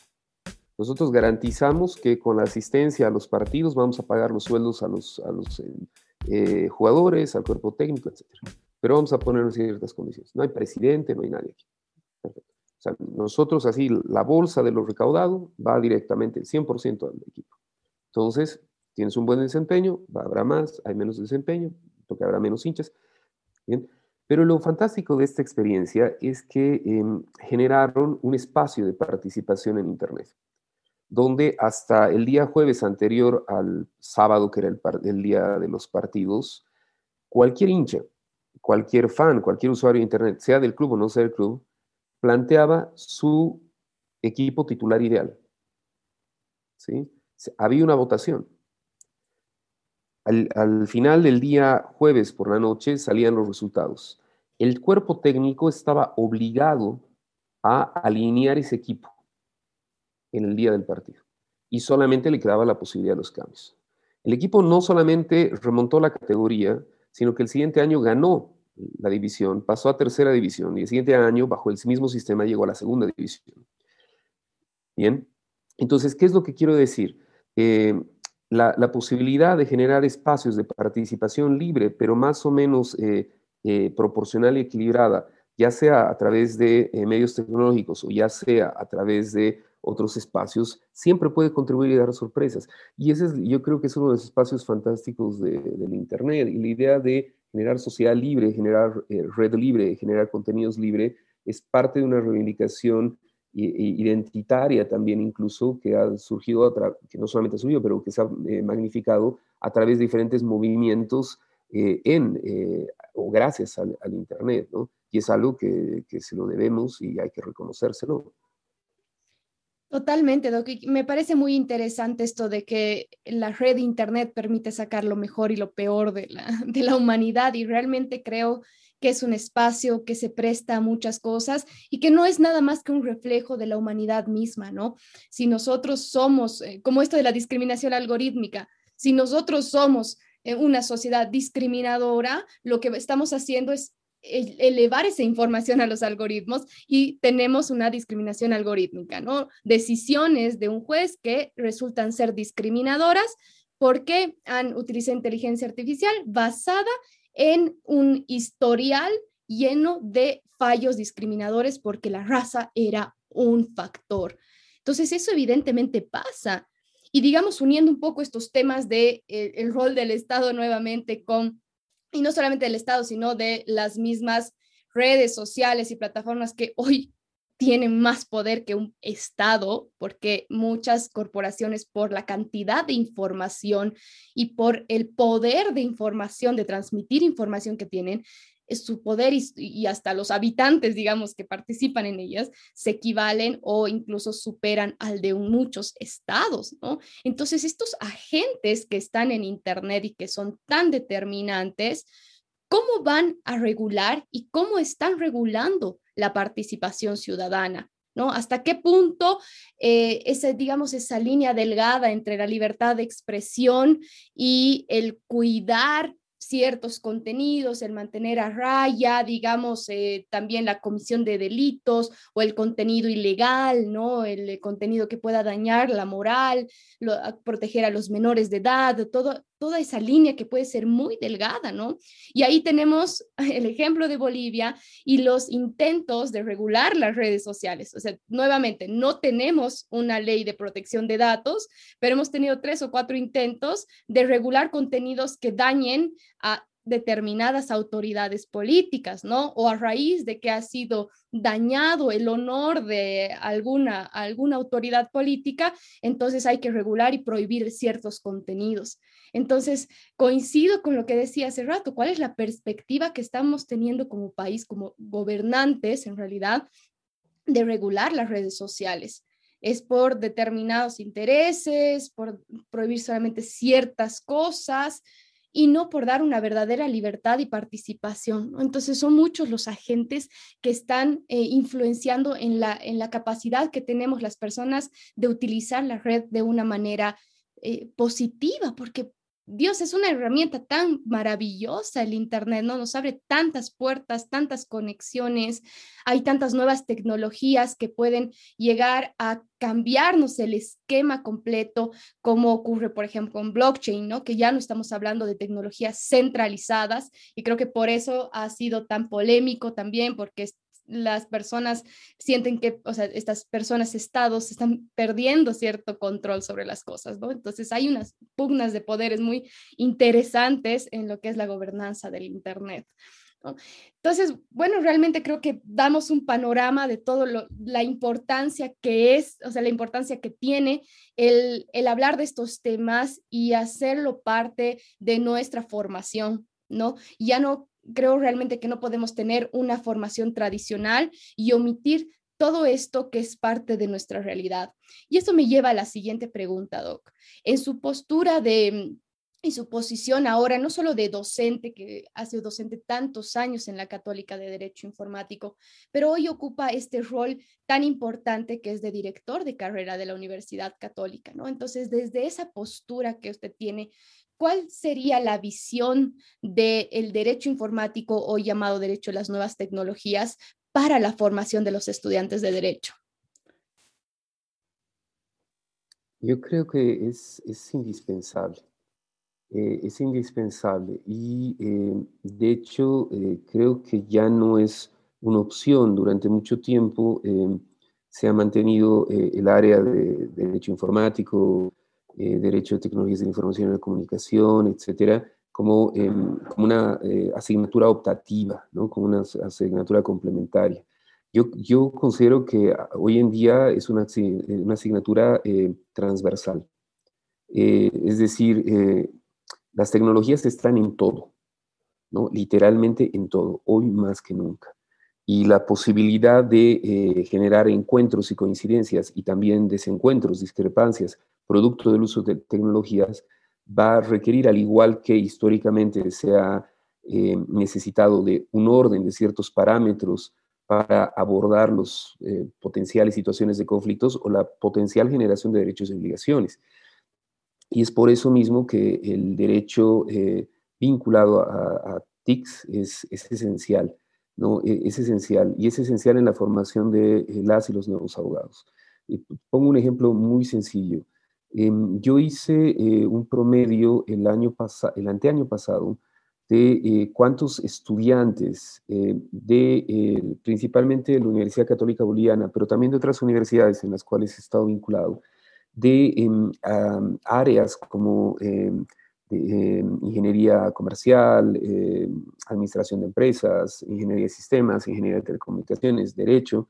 Nosotros garantizamos que con la asistencia a los partidos vamos a pagar los sueldos a los, eh, eh, jugadores, al cuerpo técnico, etc. Pero vamos a poner ciertas condiciones. No hay presidente, no hay nadie aquí. O sea, nosotros así, la bolsa de lo recaudado va directamente el 100% al equipo. Entonces, tienes un buen desempeño, habrá más, hay menos desempeño, que habrá menos hinchas. Pero lo fantástico de esta experiencia es que em, generaron un espacio de participación en Internet, donde hasta el día jueves anterior al sábado, que era el, día de los partidos, cualquier hincha, cualquier fan, cualquier usuario de Internet, sea del club o no sea del club, planteaba su equipo titular ideal. ¿Sí? Había una votación. Al, final del día jueves por la noche salían los resultados. El cuerpo técnico estaba obligado a alinear ese equipo en el día del partido y solamente le quedaba la posibilidad de los cambios. El equipo no solamente remontó la categoría, sino que el siguiente año ganó la división, pasó a tercera división y el siguiente año, bajo el mismo sistema, llegó a la segunda división. Bien, entonces, ¿qué es lo que quiero decir? La, posibilidad de generar espacios de participación libre, pero más o menos eh, eh, proporcional y equilibrada, ya sea a través de eh, medios tecnológicos o ya sea a través de otros espacios, siempre puede contribuir y dar sorpresas. Y ese es, yo creo que es uno de los espacios fantásticos del Internet. Y la idea de generar sociedad libre, generar red libre, generar contenidos libre, es parte de una reivindicación identitaria también incluso, que ha surgido, que no solamente ha surgido, pero que se ha eh, magnificado a través de diferentes movimientos eh, en eh, o gracias al, Internet, ¿no? Y es algo que, que, se lo debemos y hay que reconocérselo. Totalmente, me parece muy interesante esto de que la red de Internet permite sacar lo mejor y lo peor de la, de la humanidad y realmente creo que es un espacio que se presta a muchas cosas y que no es nada más que un reflejo de la humanidad misma, ¿no? Si nosotros somos, eh, como esto de la discriminación algorítmica, si nosotros somos eh, una sociedad discriminadora, lo que estamos haciendo es elevar esa información a los algoritmos y tenemos una discriminación algorítmica, ¿no? Decisiones de un juez que resultan ser discriminadoras porque han utilizado inteligencia artificial basada en un historial lleno de fallos discriminadores porque la raza era un factor. Entonces, eso evidentemente pasa. Y digamos, uniendo un poco estos temas de eh, el rol del Estado nuevamente con, y no solamente del Estado, sino de las mismas redes sociales y plataformas que hoy tienen más poder que un Estado, porque muchas corporaciones por la cantidad de información y por el poder de información, de transmitir información que tienen, su poder y, hasta los habitantes, digamos, que participan en ellas, se equivalen o incluso superan al de muchos estados, ¿no? Entonces, estos agentes que están en Internet y que son tan determinantes, ¿cómo van a regular y cómo están regulando la participación ciudadana. ¿No? ¿Hasta qué punto eh, esa, digamos, esa línea delgada entre la libertad de expresión y el cuidar ciertos contenidos, el mantener a raya, digamos, eh, también la comisión de delitos o el contenido ilegal, ¿no? El, contenido que pueda dañar la moral, proteger a los menores de edad, todo, toda esa línea que puede ser muy delgada, ¿no? Y ahí tenemos el ejemplo de Bolivia y los intentos de regular las redes sociales. O sea, nuevamente, no tenemos una ley de protección de datos, pero hemos tenido tres o cuatro intentos de regular contenidos que dañen a determinadas autoridades políticas, ¿no? O a raíz de que ha sido dañado el honor de alguna, alguna autoridad política, entonces hay que regular y prohibir ciertos contenidos. Entonces, coincido con lo que decía hace rato, ¿cuál es la perspectiva que estamos teniendo como país, como gobernantes en realidad, de regular las redes sociales? es por determinados intereses, por prohibir solamente ciertas cosas, y no por dar una verdadera libertad y participación. Entonces son muchos los agentes que están eh, influenciando en la, en la capacidad que tenemos las personas de utilizar la red de una manera eh, positiva, porque Dios es una herramienta tan maravillosa el Internet, ¿no? Nos abre tantas puertas, tantas conexiones, hay tantas nuevas tecnologías que pueden llegar a cambiarnos el esquema completo, como ocurre, por ejemplo, con blockchain, ¿no? Que ya no estamos hablando de tecnologías centralizadas y creo que por eso ha sido tan polémico también, porque las personas sienten que, o sea, estas personas, estados, están perdiendo cierto control sobre las cosas, ¿no? Entonces hay unas pugnas de poderes muy interesantes en lo que es la gobernanza del Internet. Entonces, bueno, realmente creo que damos un panorama de todo lo, la importancia que es, o sea, la importancia que tiene el, el hablar de estos temas y hacerlo parte de nuestra formación, ¿no? Ya no creo realmente que no podemos tener una formación tradicional y omitir todo esto que es parte de nuestra realidad. Y eso me lleva a la siguiente pregunta, Doc. En su postura de y su posición ahora, no solo de docente, que ha sido docente tantos años en la Católica de Derecho Informático, pero hoy ocupa este rol tan importante que es de director de carrera de la Universidad Católica, ¿no? Entonces, desde esa postura que usted tiene, ¿cuál sería la visión del derecho informático, hoy llamado derecho a las nuevas tecnologías, para la formación de los estudiantes de derecho? Yo creo que es, indispensable. Eh, es indispensable y eh, de hecho eh, creo que ya no es una opción. Durante mucho tiempo se ha mantenido el área de derecho informático, eh, derecho de tecnologías de la información y la comunicación, etcétera, como, em, como una eh, asignatura optativa, ¿no? como una asignatura complementaria. Yo, yo considero que hoy en día es una, una asignatura eh, transversal. es decir, las tecnologías están en todo, ¿no? literalmente en todo, hoy más que nunca y la posibilidad de generar encuentros y coincidencias y también desencuentros, discrepancias producto del uso de tecnologías, va a requerir, al igual que históricamente se ha eh, necesitado de un orden de ciertos parámetros para abordar los eh, potenciales situaciones de conflictos o la potencial generación de derechos y obligaciones. Y es por eso mismo que el derecho eh, vinculado a, TICS es, es, esencial, ¿no? E, es esencial, y es esencial en la formación de las y los nuevos abogados. pongo un ejemplo muy sencillo. Em, yo hice eh, un promedio el, año el anteaño pasado de eh, cuántos estudiantes eh, de principalmente de la Universidad Católica Boliviana, pero también de otras universidades en las cuales he estado vinculado, de em, áreas como em, ingeniería comercial, administración de empresas, ingeniería de sistemas, ingeniería de telecomunicaciones, derecho,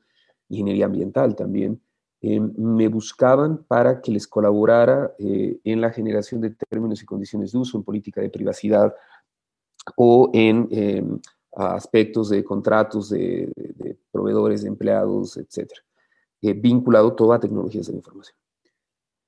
ingeniería ambiental también, eh, me buscaban para que les colaborara eh, en la generación de términos y condiciones de uso, en política de privacidad o en eh, aspectos de contratos de, proveedores, empleados, etc. vinculado todo a tecnologías de la información.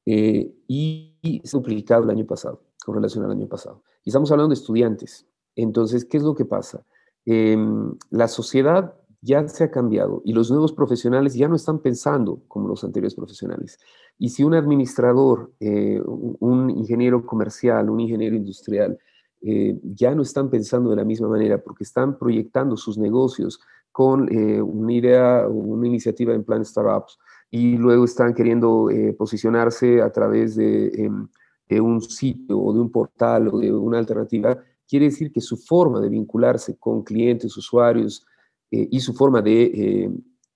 y se duplicado el año pasado, con relación al año pasado. Y estamos hablando de estudiantes. Entonces, ¿qué es lo que pasa? Em, la sociedad ya se ha cambiado y los nuevos profesionales ya no están pensando como los anteriores profesionales. Y si un administrador, eh, un ingeniero comercial, un ingeniero industrial, eh, ya no están pensando de la misma manera porque están proyectando sus negocios con eh, una idea, una iniciativa en plan startups y luego están queriendo posicionarse a través em, de un sitio o de un portal o de una alternativa, quiere decir que su forma de vincularse con clientes, usuarios, eh, y su forma de eh,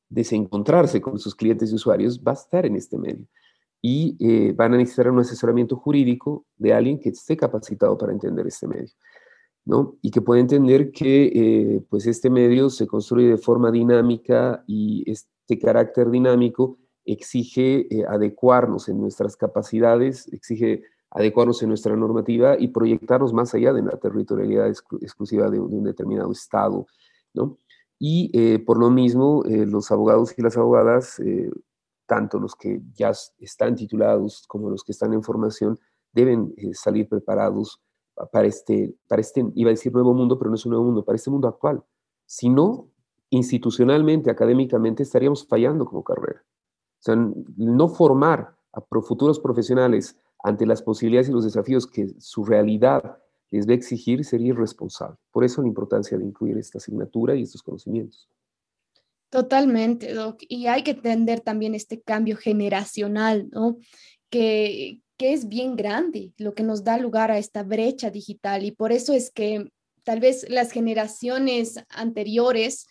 desencontrarse con sus clientes y usuarios va a estar en este medio. Y eh, van a necesitar un asesoramiento jurídico de alguien que esté capacitado para entender este medio. ¿no? Y que pueda entender que pues este medio se construye de forma dinámica y este carácter dinámico exige adecuarnos en nuestras capacidades, exige adecuarnos en nuestra normativa y proyectarnos más allá de la territorialidad exclusiva de, de, un determinado Estado, ¿no? Y eh, por lo mismo, eh, los abogados y las abogadas, eh, tanto los que ya están titulados como los que están en formación, deben salir preparados para este, para este, iba a decir nuevo mundo, pero no es un nuevo mundo, para este mundo actual. Si no, institucionalmente, académicamente, estaríamos fallando como carrera. O sea, no formar a futuros profesionales ante las posibilidades y los desafíos que su realidad les va a exigir sería irresponsable. Por eso la importancia de incluir esta asignatura y estos conocimientos. Totalmente, Doc. Y hay que entender también este cambio generacional, ¿no? Que, que es bien grande, lo que nos da lugar a esta brecha digital. Y por eso es que tal vez las generaciones anteriores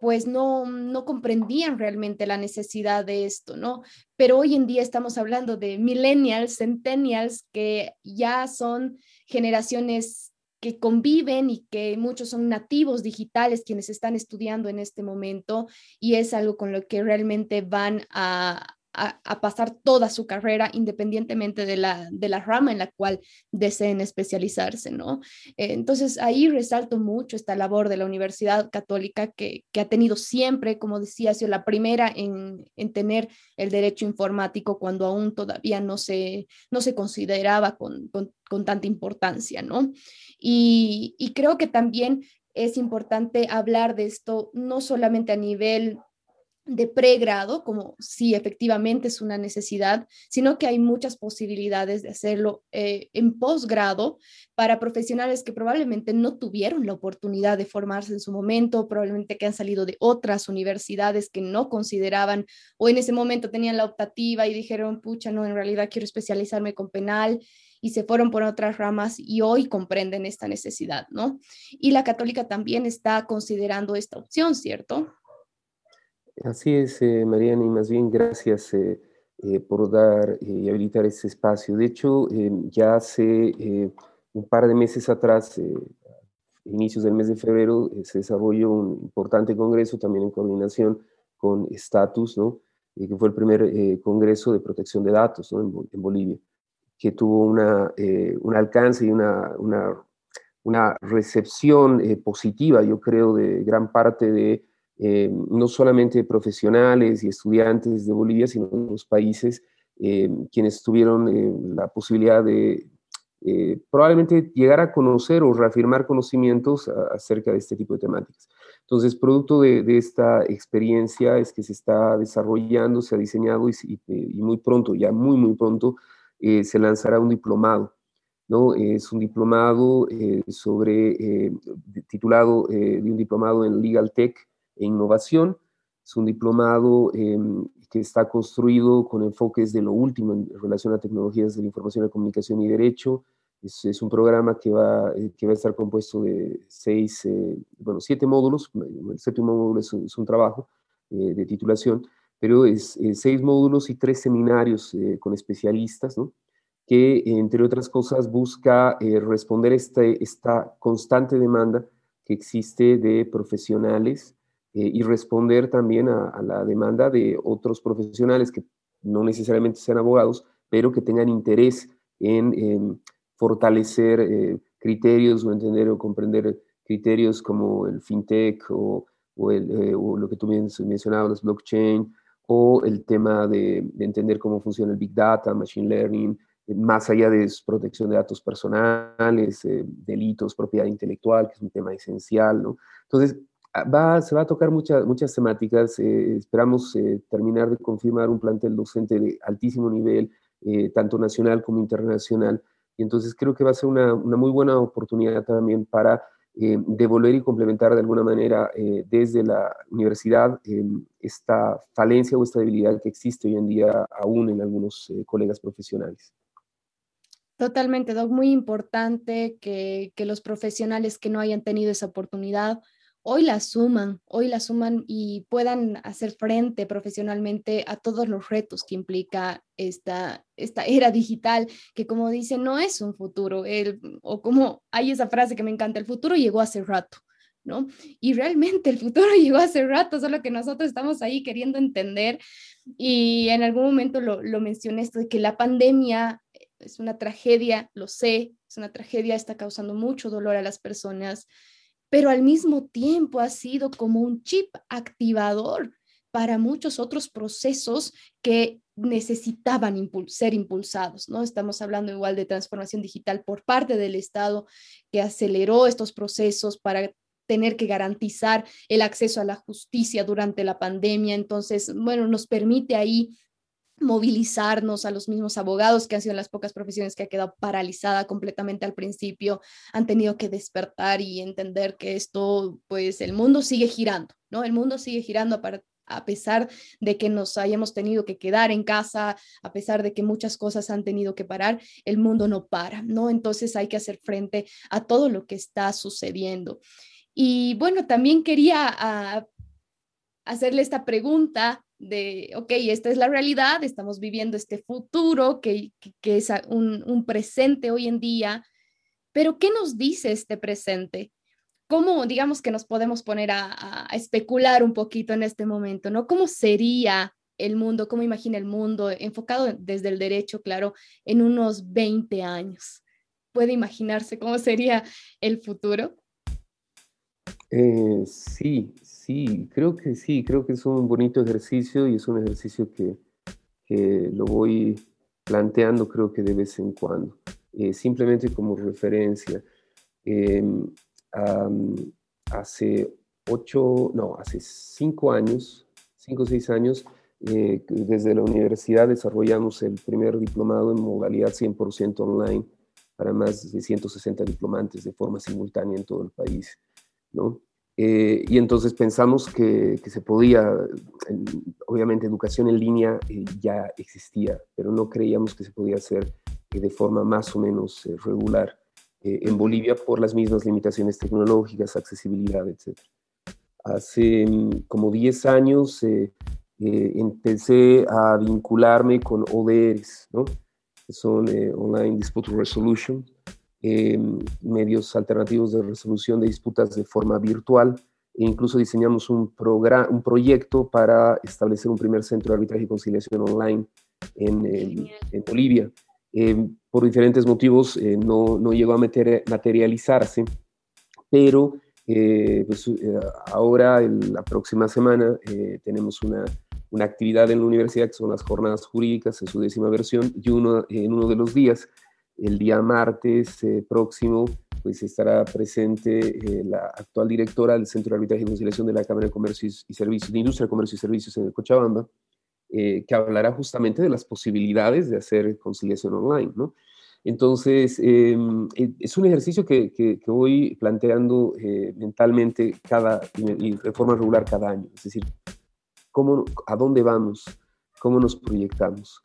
pues no, no comprendían realmente la necesidad de esto, ¿no? Pero hoy en día estamos hablando de millennials, centennials, que ya son generaciones que conviven y que muchos son nativos digitales quienes están estudiando en este momento y es algo con lo que realmente van a, a, pasar toda su carrera independientemente de la, de la rama en la cual deseen especializarse, ¿no? Eh, entonces ahí resalto mucho esta labor de la Universidad Católica que, que ha tenido siempre, como decía, ha sido la primera en, en, tener el derecho informático cuando aún todavía no se, no se consideraba con, con, con tanta importancia, ¿no? Y, y creo que también es importante hablar de esto no solamente a nivel de pregrado, como si efectivamente es una necesidad, sino que hay muchas posibilidades de hacerlo eh, en posgrado para profesionales que probablemente no tuvieron la oportunidad de formarse en su momento, probablemente que han salido de otras universidades que no consideraban o en ese momento tenían la optativa y dijeron, pucha, no, en realidad quiero especializarme con penal y se fueron por otras ramas y hoy comprenden esta necesidad, ¿no? Y la católica también está considerando esta opción, ¿cierto? Así es, eh, Mariana, y más bien gracias eh, eh, por dar y habilitar este espacio. De hecho, ya hace un par de meses atrás, inicios del mes de febrero, se desarrolló un importante congreso también en coordinación con Status, ¿no? que fue el primer congreso de protección de datos ¿no? en, Bolivia, que tuvo una, un alcance y una, una, una recepción positiva, yo creo, de gran parte de eh, no solamente profesionales y estudiantes de Bolivia, sino de los países, eh, quienes tuvieron eh, la posibilidad de probablemente llegar a conocer o reafirmar conocimientos acerca de este tipo de temáticas. Entonces, producto de, esta experiencia es que se está desarrollando, se ha diseñado y, muy pronto, ya muy, muy pronto, se lanzará un diplomado. ¿no? Es un diplomado sobre, titulado de un diplomado en Legal Tech, e innovación. Es un diplomado em, que está construido con enfoques de lo último en relación a tecnologías de la información, la comunicación y derecho. Es, un programa que va, eh, que va a estar compuesto de seis, eh, bueno, siete módulos. El séptimo módulo es, un trabajo eh, de titulación, pero es seis módulos y tres seminarios con especialistas, ¿no? que, entre otras cosas, busca responder este, esta constante demanda que existe de profesionales eh, y responder también a, la demanda de otros profesionales que no necesariamente sean abogados, pero que tengan interés en, fortalecer eh, criterios o entender o comprender criterios como el fintech o, o, eh, lo que tú mencionabas, blockchain, o el tema de, de, entender cómo funciona el big data, machine learning, más allá de protección de datos personales, delitos, propiedad intelectual, que es un tema esencial, ¿no? Entonces, Va, se va a tocar muchas muchas temáticas. Eh, esperamos eh, terminar de confirmar un plantel docente de altísimo nivel, eh, tanto nacional como internacional. Y entonces creo que va a ser una, una muy buena oportunidad también para devolver y complementar de alguna manera desde la universidad esta falencia o esta debilidad que existe hoy en día aún en algunos colegas profesionales. Totalmente, Doc. Muy importante que, que los profesionales que no hayan tenido esa oportunidad hoy la suman, hoy la suman y puedan hacer frente profesionalmente a todos los retos que implica esta, esta era digital, que como dice, no es un futuro, el, o como hay esa frase que me encanta, el futuro llegó hace rato. ¿No? Y realmente el futuro llegó hace rato, solo que nosotros estamos ahí queriendo entender y en algún momento lo, lo mencioné esto de que la pandemia es una tragedia, lo sé, es una tragedia, está causando mucho dolor a las personas, pero al mismo tiempo ha sido como un chip activador para muchos otros procesos que necesitaban ser impulsados, ¿no? Estamos hablando igual de transformación digital por parte del Estado que aceleró estos procesos para tener que garantizar el acceso a la justicia durante la pandemia. Entonces, bueno, nos permite ahí movilizarnos a los mismos abogados, que han sido las pocas profesiones que ha quedado paralizada completamente al principio, han tenido que despertar y entender que esto, pues el mundo sigue girando, ¿no? El mundo sigue girando a pesar de que nos hayamos tenido que quedar en casa, a pesar de que muchas cosas han tenido que parar, el mundo no para, ¿no? Entonces hay que hacer frente a todo lo que está sucediendo. Y bueno, también quería ah, hacerle esta pregunta de, ok, esta es la realidad, estamos viviendo este futuro que, que, es un, un, presente hoy en día, pero ¿qué nos dice este presente? ¿Cómo, digamos que nos podemos poner a, especular un poquito en este momento, ¿no? ¿Cómo sería el mundo, cómo imagina el mundo, enfocado desde el derecho, claro, en unos 20 años? ¿Puede imaginarse cómo sería el futuro? Eh, sí, sí, creo que sí, creo que es un bonito ejercicio y es un ejercicio que, lo voy planteando creo que de vez en cuando, eh, simplemente como referencia. Em, hace ocho, no, hace cinco años, cinco o seis años, eh, desde la universidad desarrollamos el primer diplomado en modalidad 100% online para más de 160 diplomantes de forma simultánea en todo el país. Eh, y entonces pensamos que, se podía, obviamente educación en línea eh, ya existía, pero no creíamos que se podía hacer eh, de forma más o menos regular en Bolivia por las mismas limitaciones tecnológicas, accesibilidad, etc. Hace mm, como 10 años empecé a vincularme con ODRs, ¿no? que son Online Dispute Resolution, eh, medios alternativos de resolución de disputas de forma virtual e incluso diseñamos un, un proyecto para establecer un primer centro de arbitraje y conciliación online en, en, Bolivia. Eh, por diferentes motivos eh, no, no, llegó a meter, materializarse, pero pues, ahora, la próxima semana, tenemos una, una actividad en la universidad que son las jornadas jurídicas en su décima versión y uno, en uno de los días el día martes eh, próximo pues estará presente eh, la actual directora del Centro de Arbitraje y Conciliación de la Cámara de Comercio y Servicios, de Industria, Comercio y Servicios en Cochabamba, eh, que hablará justamente de las posibilidades de hacer conciliación online. Entonces, em, es un ejercicio que, que, voy planteando mentalmente cada, y de forma regular cada año, es decir, cómo, a dónde vamos, cómo nos proyectamos.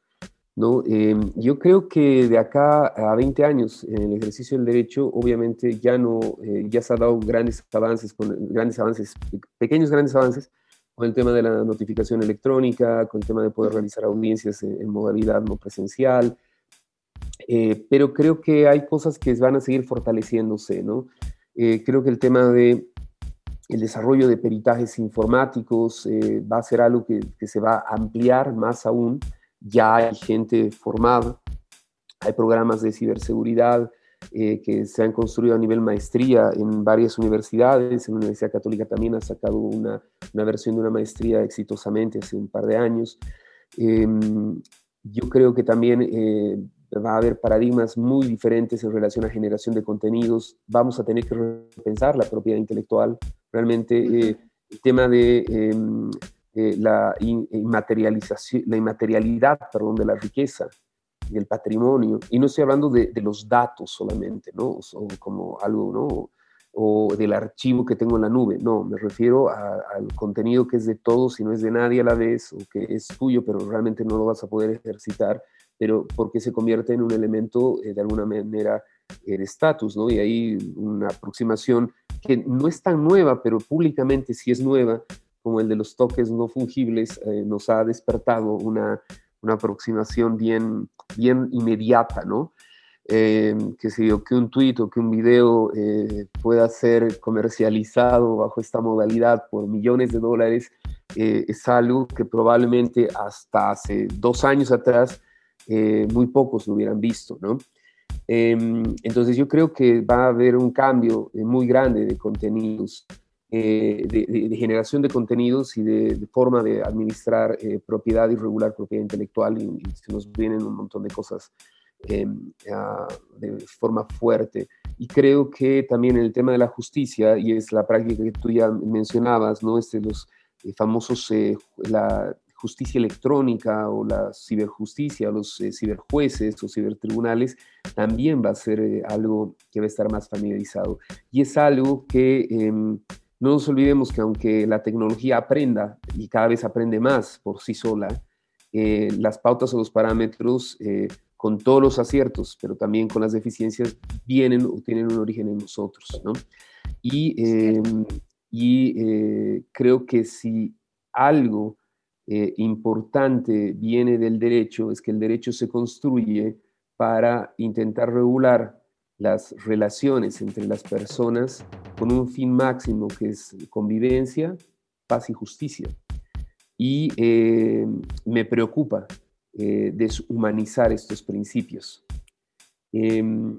¿No? Em, yo creo que de acá a 20 años en el ejercicio del derecho, obviamente ya no, eh, ya se ha dado grandes avances, grandes avances, pequeños grandes avances con el tema de la notificación electrónica, con el tema de poder realizar audiencias en, modalidad no presencial, eh, pero creo que hay cosas que van a seguir fortaleciéndose, ¿no? Eh, creo que el tema de el desarrollo de peritajes informáticos va a ser algo que se va a ampliar más aún, ya hay gente formada, hay programas de ciberseguridad eh, que se han construido a nivel maestría en varias universidades, en la Universidad Católica también ha sacado una, una versión de una maestría exitosamente hace un par de años. Em, yo creo que también eh, va a haber paradigmas muy diferentes en relación a generación de contenidos. Vamos a tener que repensar la propiedad intelectual. Realmente eh, el tema de em, eh, la, inmaterialización, la inmaterialidad perdón, de la riqueza y el patrimonio. Y no estoy hablando de, los datos solamente, ¿no? O, como algo, ¿no? O del archivo que tengo en la nube. No, me refiero al contenido que es de todos y no es de nadie a la vez, o que es tuyo, pero realmente no lo vas a poder ejercitar, pero porque se convierte en un elemento eh, de alguna manera de estatus, ¿no? Y hay una aproximación que no es tan nueva, pero públicamente sí es nueva, como el de los toques no fungibles, eh, nos ha despertado una, una, aproximación bien, bien inmediata, ¿no? Eh, que, si, que un tuit o que un video eh, pueda ser comercializado bajo esta modalidad por millones de dólares es algo que probablemente hasta hace dos años atrás muy pocos lo hubieran visto, ¿no? entonces yo creo que va a haber un cambio muy grande de contenidos eh, de, generación de contenidos y de, forma de administrar eh, propiedad y regular propiedad intelectual y, se nos vienen un montón de cosas eh, de forma fuerte. Y creo que también el tema de la justicia, y es la práctica que tú ya mencionabas, ¿no? Este, los famosos, la justicia electrónica o la ciberjusticia, los ciberjueces o cibertribunales, también va a ser algo que va a estar más familiarizado. Y es algo que em, no nos olvidemos que aunque la tecnología aprenda y cada vez aprende más por sí sola, eh, las pautas o los parámetros, eh, con todos los aciertos, pero también con las deficiencias, vienen o tienen un origen en nosotros. ¿no? Y, em, y eh, creo que si algo importante viene del derecho, es que el derecho se construye para intentar regular las relaciones entre las personas con un fin máximo que es convivencia, paz y justicia. Y eh, me preocupa eh, deshumanizar estos principios. Em,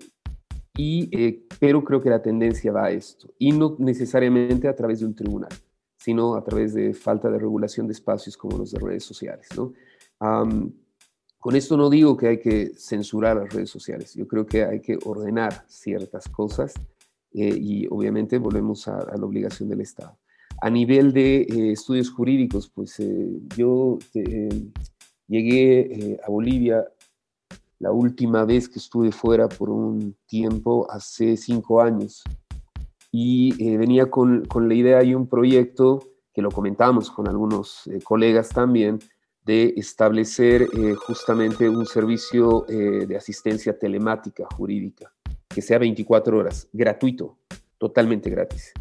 y, eh, pero creo que la tendencia va a esto, y no necesariamente a través de un tribunal, sino a través de falta de regulación de espacios como los de redes sociales. ¿no? Con esto no digo que hay que censurar las redes sociales, yo creo que hay que ordenar ciertas cosas eh, y obviamente volvemos a, la obligación del Estado. A nivel de eh, estudios jurídicos, pues yo llegué a Bolivia la última vez que estuve fuera por un tiempo, hace cinco años, y eh, venía con, con, la idea y un proyecto que lo comentamos con algunos eh, colegas también, de establecer eh, justamente un servicio de asistencia telemática jurídica, que sea 24 horas, gratuito, totalmente gratis,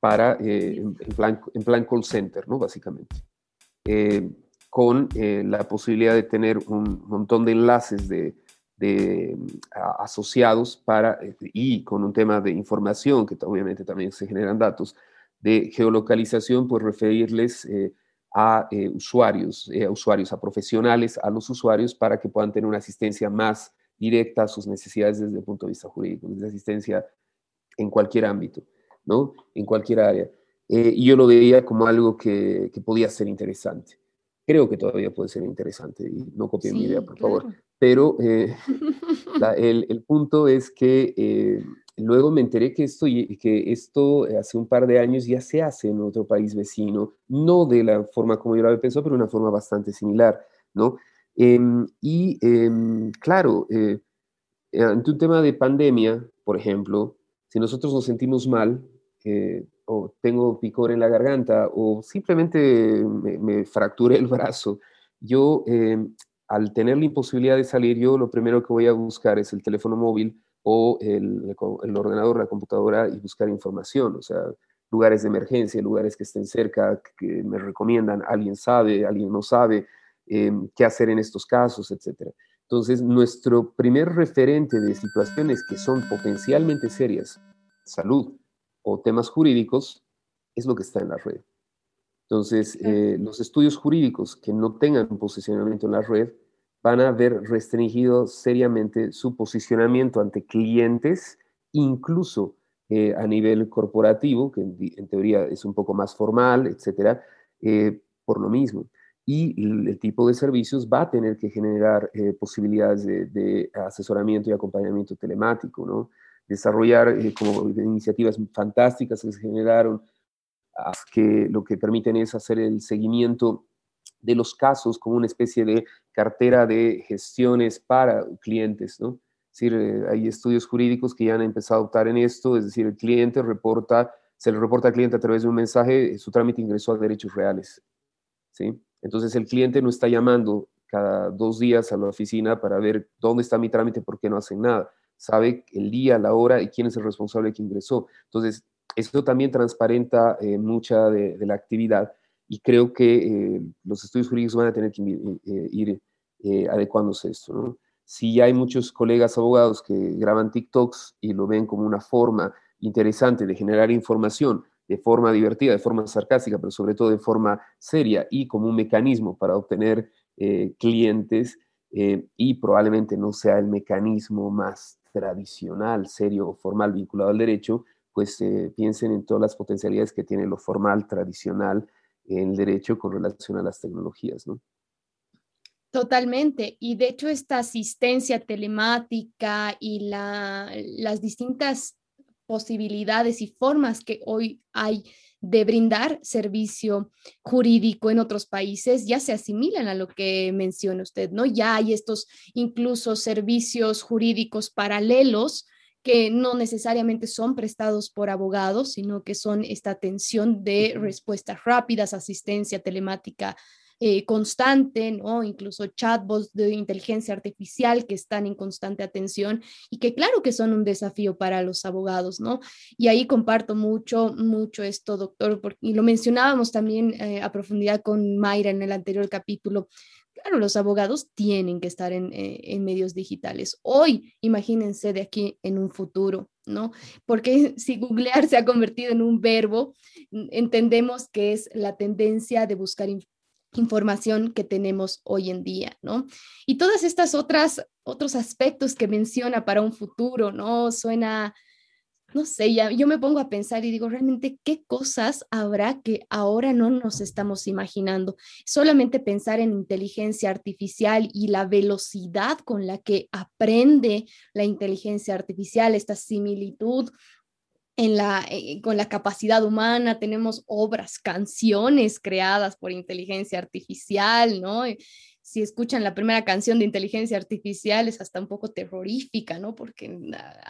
para, en, plan, en plan call center, ¿no? Básicamente con eh, la posibilidad de tener un montón de enlaces de, asociados para, eh, y con un tema de información, que obviamente también se generan datos, de geolocalización, pues referirles eh, a usuarios, a usuarios, a profesionales, a los usuarios, para que puedan tener una asistencia más directa a sus necesidades desde el punto de vista jurídico, desde asistencia en cualquier ámbito, ¿no? En cualquier área. y yo lo veía como algo que, que podía ser interesante creo que todavía puede ser interesante y no copien mi idea, por favor. Pero eh, el, punto es que eh, luego me enteré que esto, que esto hace un par de años ya se hace en otro país vecino, no de la forma como yo lo había pensado, pero de una forma bastante similar, ¿no? Em, y em, claro, eh, ante un tema de pandemia, por ejemplo, si nosotros nos sentimos mal, o tengo picor en la garganta o simplemente me, fracturé el brazo, yo em, al tener la imposibilidad de salir, yo lo primero que voy a buscar es el teléfono móvil o el, el ordenador, la computadora y buscar información, o sea, lugares de emergencia, lugares que estén cerca, que me recomiendan, alguien sabe, alguien no sabe em, qué hacer en estos casos, etc. Entonces, nuestro primer referente de situaciones que son potencialmente serias, salud, o temas jurídicos es lo que está en la red. Entonces, eh, los estudios jurídicos que no tengan un posicionamiento en la red van a ver restringido seriamente su posicionamiento ante clientes, incluso eh, a nivel corporativo, que en, teoría es un poco más formal, etcétera, eh, por lo mismo. Y el, tipo de servicios va a tener que generar posibilidades de, de, asesoramiento y acompañamiento telemático, ¿no? desarrollar eh, como iniciativas fantásticas que se generaron, que lo que permiten es hacer el seguimiento de los casos como una especie de cartera de gestiones para clientes, ¿no? Es decir, eh, hay estudios jurídicos que ya han empezado a optar en esto, es decir, el cliente reporta, se le reporta al cliente a través de un mensaje, su trámite ingresó a derechos reales, ¿sí? Entonces el cliente no está llamando cada dos días a la oficina para ver dónde está mi trámite, por qué no hacen nada sabe el día, la hora y quién es el responsable que ingresó. Entonces, eso también transparenta eh, mucha de, la actividad y creo que eh, los estudios jurídicos van a tener que eh, ir adecuándose a esto. ¿no? Si hay muchos colegas abogados que graban TikToks y lo ven como una forma interesante de generar información de forma divertida, de forma sarcástica, pero sobre todo de forma seria y como un mecanismo para obtener clientes, y probablemente no sea el mecanismo más tradicional, serio o formal vinculado al derecho, pues eh, piensen en todas las potencialidades que tiene lo formal, tradicional, en el derecho con relación a las tecnologías, ¿no? Totalmente. Y de hecho esta asistencia telemática y la, las distintas posibilidades y formas que hoy hay de brindar servicio jurídico en otros países ya se asimilan a lo que menciona usted, ¿no? Ya hay estos incluso servicios jurídicos paralelos que no necesariamente son prestados por abogados, sino que son esta atención de respuestas rápidas, asistencia telemática eh, constante, ¿no? Incluso chatbots de inteligencia artificial que están en constante atención y que claro que son un desafío para los abogados, ¿no? Y ahí comparto mucho, mucho esto, doctor, porque, y lo mencionábamos también eh, a profundidad con Mayra en el anterior capítulo Claro, los abogados tienen que estar en, eh, en, medios digitales. Hoy, imagínense de aquí en un futuro, ¿no? Porque si googlear se ha convertido en un verbo, entendemos que es la tendencia de buscar información que tenemos hoy en día, ¿no? Y todas estas otras otros aspectos que menciona para un futuro, ¿no? Suena no sé, ya yo me pongo a pensar y digo, realmente, ¿qué cosas habrá que ahora no nos estamos imaginando? Solamente pensar en inteligencia artificial y la velocidad con la que aprende la inteligencia artificial, esta similitud en la, eh, con la capacidad humana, tenemos obras, canciones creadas por inteligencia artificial, ¿no? si escuchan la primera canción de inteligencia artificial es hasta un poco terrorífica, ¿no? Porque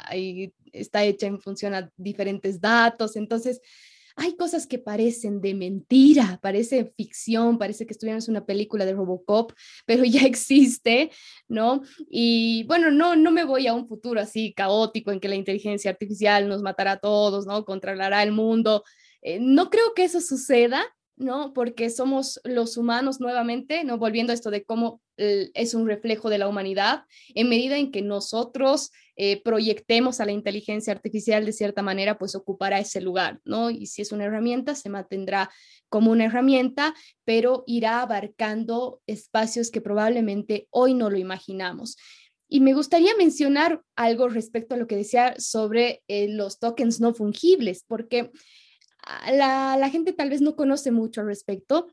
ahí está hecha en función a diferentes datos. Entonces, hay cosas que parecen de mentira, parece ficción, parece que estuviéramos en una película de Robocop, pero ya existe, ¿no? Y bueno, no, no me voy a un futuro así caótico en que la inteligencia artificial nos matará a todos, ¿no? Controlará el mundo. Eh, no creo que eso suceda, ¿no? Porque somos los humanos nuevamente, ¿no? Volviendo a esto de cómo eh, es un reflejo de la humanidad, en medida en que nosotros eh, proyectemos a la inteligencia artificial de cierta manera, pues ocupará ese lugar, ¿no? Y si es una herramienta, se mantendrá como una herramienta, pero irá abarcando espacios que probablemente hoy no lo imaginamos. Y me gustaría mencionar algo respecto a lo que decía sobre eh, los tokens no fungibles, porque la, gente tal vez no conoce mucho al respecto.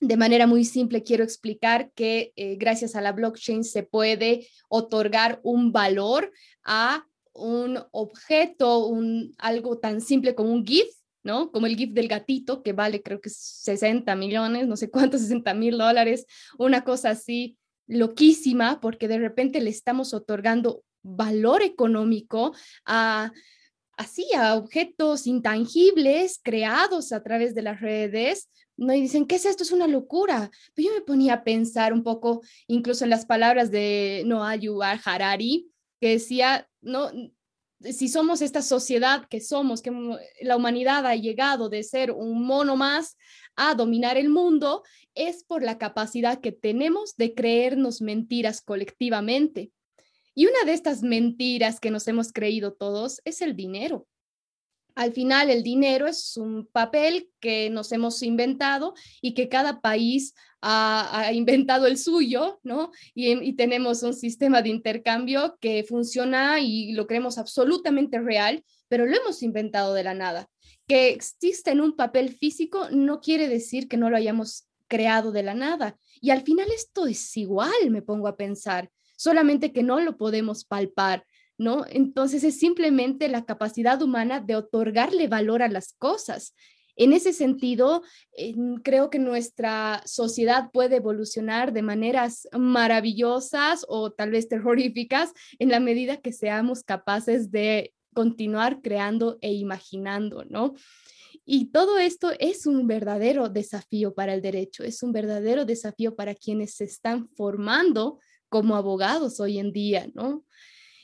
De manera muy simple, quiero explicar que eh, gracias a la blockchain se puede otorgar un valor a un objeto, un, algo tan simple como un GIF, ¿no? Como el GIF del gatito, que vale creo que 60 millones, no sé cuántos, 60 mil dólares, una cosa así loquísima, porque de repente le estamos otorgando valor económico a así a objetos intangibles creados a través de las redes, ¿no? Y dicen, ¿qué es esto? Es una locura. Pero yo me ponía a pensar un poco, incluso en las palabras de Noah Yuval Harari, que decía, no, si somos esta sociedad que somos, que la humanidad ha llegado de ser un mono más a dominar el mundo, es por la capacidad que tenemos de creernos mentiras colectivamente. Y una de estas mentiras que nos hemos creído todos es el dinero. Al final, el dinero es un papel que nos hemos inventado y que cada país ha, inventado el suyo, ¿no? Y, tenemos un sistema de intercambio que funciona y lo creemos absolutamente real, pero lo hemos inventado de la nada. Que existe en un papel físico no quiere decir que no lo hayamos creado de la nada. Y al final esto es igual, me pongo a pensar solamente que no lo podemos palpar, ¿no? Entonces es simplemente la capacidad humana de otorgarle valor a las cosas. En ese sentido, creo que nuestra sociedad puede evolucionar de maneras maravillosas o tal vez terroríficas en la medida que seamos capaces de continuar creando e imaginando, ¿no? Y todo esto es un verdadero desafío para el derecho, es un verdadero desafío para quienes se están formando como abogados hoy en día, ¿no?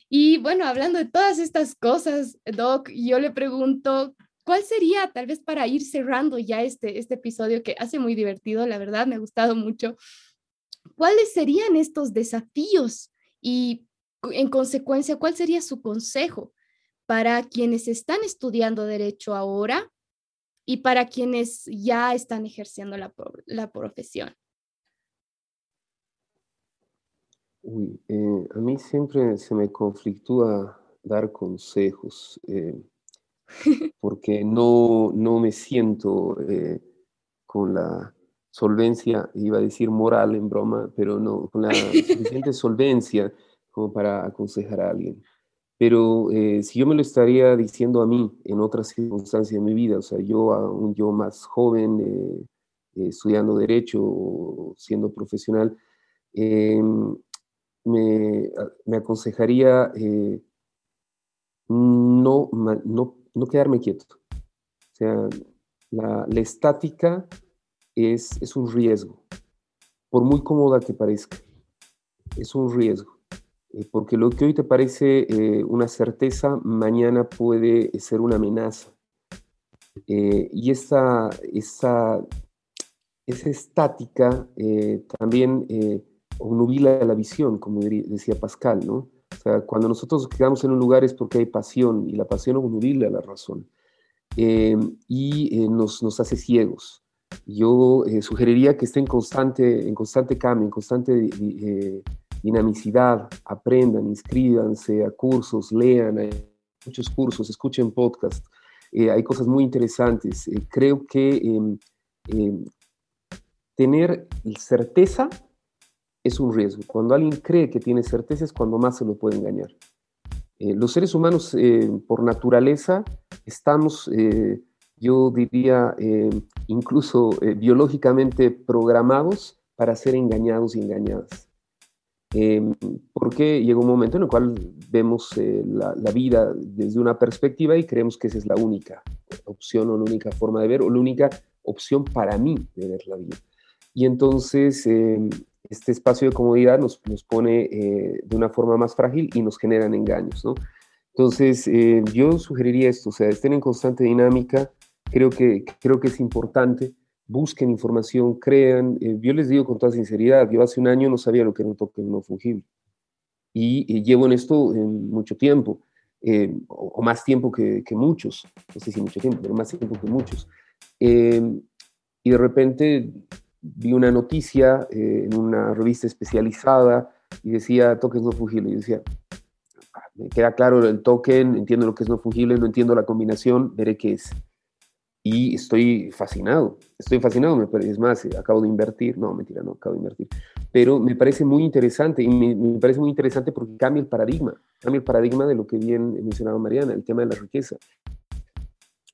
Y bueno, hablando de todas estas cosas, Doc, yo le pregunto, ¿cuál sería, tal vez para ir cerrando ya este, este episodio que hace muy divertido, la verdad, me ha gustado mucho, ¿cuáles serían estos desafíos y en consecuencia, cuál sería su consejo para quienes están estudiando derecho ahora y para quienes ya están ejerciendo la, la profesión? Uy, eh, a mí siempre se me conflictúa dar consejos, eh, porque no, no me siento eh, con la solvencia, iba a decir moral en broma, pero no, con la suficiente solvencia como para aconsejar a alguien. Pero si yo me lo estaría diciendo a mí en otras circunstancias de mi vida, o sea, yo a un yo más joven, estudiando derecho o siendo profesional, em, me, me aconsejaría eh, no, no, no, quedarme quieto. O sea, la, la estática es, es, un riesgo. por muy cómoda que parezca. Es un riesgo, eh, porque lo que hoy te parece eh, una certeza, mañana puede ser una amenaza. y esa, estática también obnubila la visión, como decía Pascal, ¿no? O sea, cuando nosotros quedamos en un lugar es porque hay pasión y la pasión obnubila la razón y nos, nos hace ciegos yo eh, sugeriría que estén en constante, en constante cambio, en constante eh, dinamicidad, aprendan, inscríbanse a cursos, lean, hay muchos cursos, escuchen podcasts, eh, hay cosas muy interesantes. creo que em, em, tener certeza es un riesgo. Cuando alguien cree que tiene certeza es cuando más se lo puede engañar. los seres humanos, por naturaleza, estamos yo diría, eh, incluso eh, biológicamente programados para ser engañados y engañadas. Em, porque llega un momento en el cual vemos eh, la, vida desde una perspectiva y creemos que esa es la única opción o la única forma de ver o la única opción para mí de ver la vida. Y entonces em, este espacio de comodidad nos, nos pone de una forma más frágil y nos generan engaños, ¿no? Entonces yo sugeriría esto, o sea, estén en constante dinámica, Creo que, creo que es importante. Busquen información, crean. Eh, yo les digo con toda sinceridad, yo hace un año no sabía lo que era un token no fungible. Y llevo en esto mucho tiempo, eh, o, más tiempo que, que, muchos. No sé si mucho tiempo, pero más tiempo que muchos. Em, y de repente vi una noticia eh, en una revista especializada y decía tokens no fungibles. Y decía, ah, me queda claro el token, entiendo lo que es no fungible, no entiendo la combinación, veré qué es y estoy fascinado, estoy fascinado, me parece, es más, acabo de invertir, no, mentira, no, acabo de invertir, pero me parece muy interesante y me, parece muy interesante porque cambia el paradigma, cambia el paradigma de lo que bien mencionaba Mariana, el tema de la riqueza.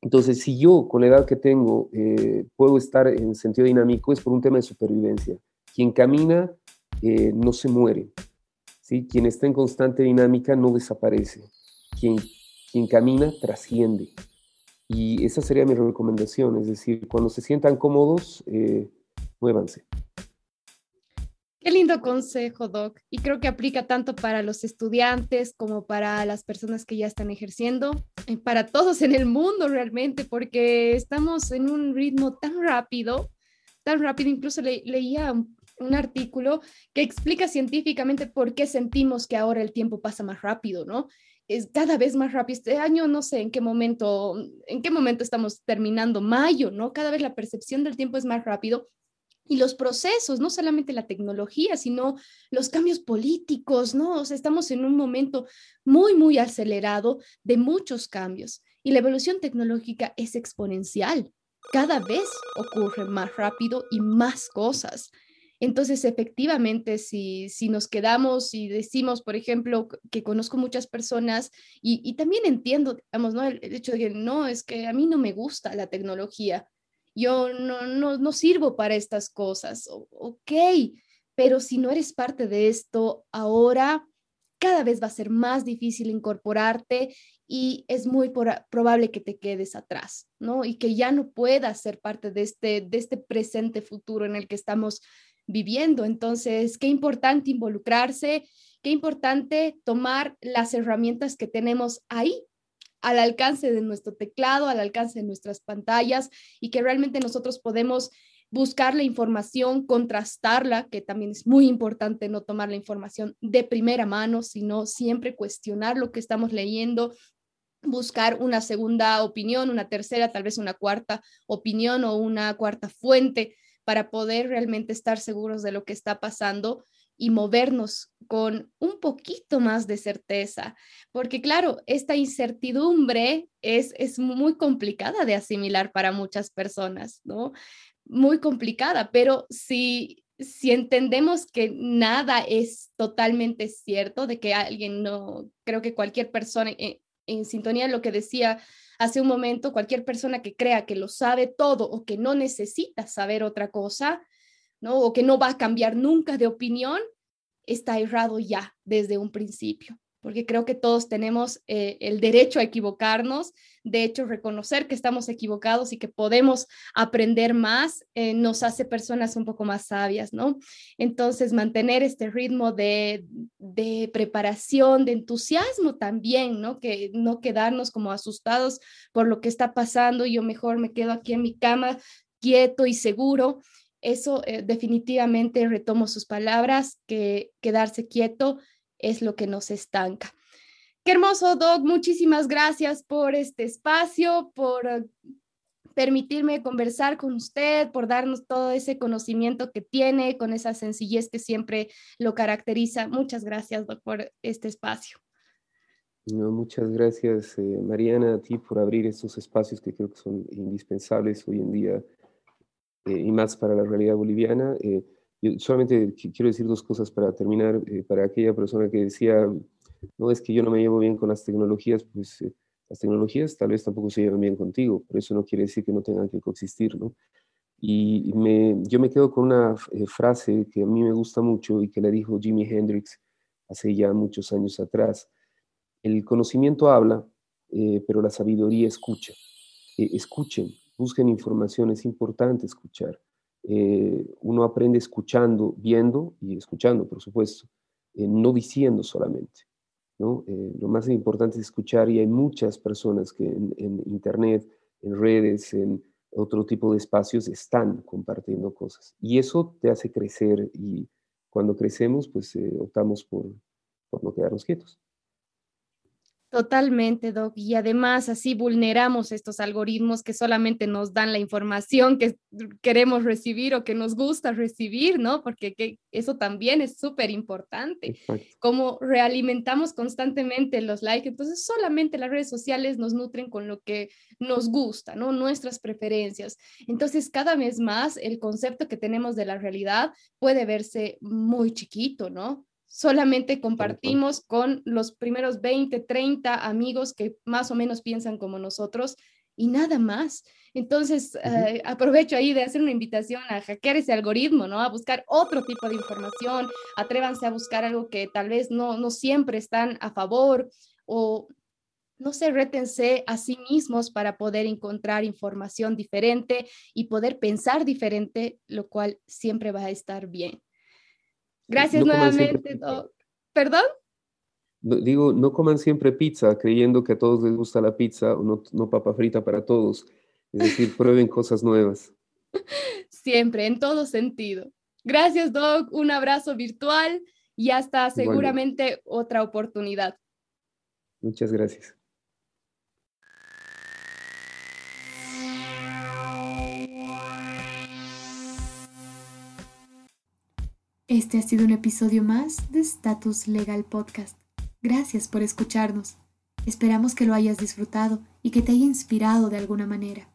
Entonces, si yo con la edad que tengo eh, puedo estar en sentido dinámico, es por un tema de supervivencia. Quien camina eh, no se muere, ¿sí? quien está en constante dinámica no desaparece, quien, camina trasciende. Y esa sería mi recomendación, es decir, cuando se sientan cómodos, eh, muévanse. Qué lindo consejo, Doc. Y creo que aplica tanto para los estudiantes como para las personas que ya están ejerciendo, eh, para todos en el mundo realmente, porque estamos en un ritmo tan rápido, tan rápido. Incluso leía un, un artículo que explica científicamente por qué sentimos que ahora el tiempo pasa más rápido, ¿no? es cada vez más rápido. Este año no sé en qué momento, en qué momento estamos terminando mayo, ¿no? Cada vez la percepción del tiempo es más rápido y los procesos, no solamente la tecnología, sino los cambios políticos, ¿no? O sea, estamos en un momento muy, muy acelerado de muchos cambios y la evolución tecnológica es exponencial. Cada vez ocurre más rápido y más cosas. Entonces, efectivamente, si, si nos quedamos y decimos, por ejemplo, que conozco muchas personas y, también entiendo, digamos, ¿no? El, hecho de que no, es que a mí no me gusta la tecnología, yo no, no, no sirvo para estas cosas, ok, pero si no eres parte de esto ahora, cada vez va a ser más difícil incorporarte y es muy probable que te quedes atrás, ¿no? Y que ya no puedas ser parte de este, de este presente futuro en el que estamos viviendo. Entonces, qué importante involucrarse, qué importante tomar las herramientas que tenemos ahí al alcance de nuestro teclado, al alcance de nuestras pantallas y que realmente nosotros podemos buscar la información, contrastarla, que también es muy importante no tomar la información de primera mano, sino siempre cuestionar lo que estamos leyendo, buscar una segunda opinión, una tercera, tal vez una cuarta opinión o una cuarta fuente para poder realmente estar seguros de lo que está pasando y movernos con un poquito más de certeza, porque claro, esta incertidumbre es, es muy complicada de asimilar para muchas personas, ¿no? Muy complicada, pero si, si entendemos que nada es totalmente cierto, de que alguien no, creo que cualquier persona en, en sintonía de lo que decía hace un momento, cualquier persona que crea que lo sabe todo o que no necesita saber otra cosa, ¿no? O que no va a cambiar nunca de opinión, está errado ya desde un principio, porque creo que todos tenemos eh, el derecho a equivocarnos, de hecho reconocer que estamos equivocados y que podemos aprender más eh, nos hace personas un poco más sabias, ¿no? Entonces, mantener este ritmo de, de preparación, de entusiasmo también, ¿no? Que no quedarnos como asustados por lo que está pasando, yo mejor me quedo aquí en mi cama quieto y seguro. Eso eh, definitivamente retomo sus palabras, que quedarse quieto es lo que nos estanca. Qué hermoso, Doc. Muchísimas gracias por este espacio, por eh, permitirme conversar con usted, por darnos todo ese conocimiento que tiene, con esa sencillez que siempre lo caracteriza. Muchas gracias, Doc, por este espacio. muchas gracias, eh, Mariana, a ti por abrir estos espacios que creo que son indispensables hoy en día y más para la realidad boliviana. Yo solamente quiero decir dos cosas para terminar. para aquella persona que decía no es que yo no me llevo bien con las tecnologías, pues eh, las tecnologías tal vez tampoco se llevan bien contigo, pero eso no quiere decir que no tengan que coexistir, ¿no? Y me, yo me quedo con una eh, frase que a mí me gusta mucho y que le dijo Jimi Hendrix hace ya muchos años atrás. El conocimiento habla, eh, pero la sabiduría escucha. escuchen, busquen información, es importante escuchar. uno aprende escuchando, viendo y escuchando, por supuesto, no diciendo solamente. Eh, lo más importante es escuchar y hay muchas personas que en, Internet, en redes, en otro tipo de espacios están compartiendo cosas. Y eso te hace crecer y cuando crecemos, pues eh, optamos por no quedarnos quietos. Totalmente, Doc. Y además así vulneramos estos algoritmos que solamente nos dan la información que queremos recibir o que nos gusta recibir, ¿no? Porque eso también es súper importante. Como realimentamos constantemente los likes, entonces solamente las redes sociales nos nutren con lo que nos gusta, ¿no? Nuestras preferencias. Entonces, cada vez más el concepto que tenemos de la realidad puede verse muy chiquito, ¿no? Solamente compartimos con los primeros 20, 30 amigos que más o menos piensan como nosotros y nada más. Entonces, eh, aprovecho ahí de hacer una invitación a hackear ese algoritmo, ¿no? A buscar otro tipo de información, atrévanse a buscar algo que tal vez no, no siempre están a favor o no se rétense a sí mismos para poder encontrar información diferente y poder pensar diferente, lo cual siempre va a estar bien. Gracias nuevamente. ¿Perdón? digo, no coman siempre pizza creyendo que a todos les gusta la pizza o no, no papa frita para todos. Es decir, prueben cosas nuevas. Siempre, en todo sentido. Gracias, Doc. Un abrazo virtual y hasta seguramente otra oportunidad. Muchas gracias. Este ha sido un episodio más de Status Legal Podcast. Gracias por escucharnos. Esperamos que lo hayas disfrutado y que te haya inspirado de alguna manera.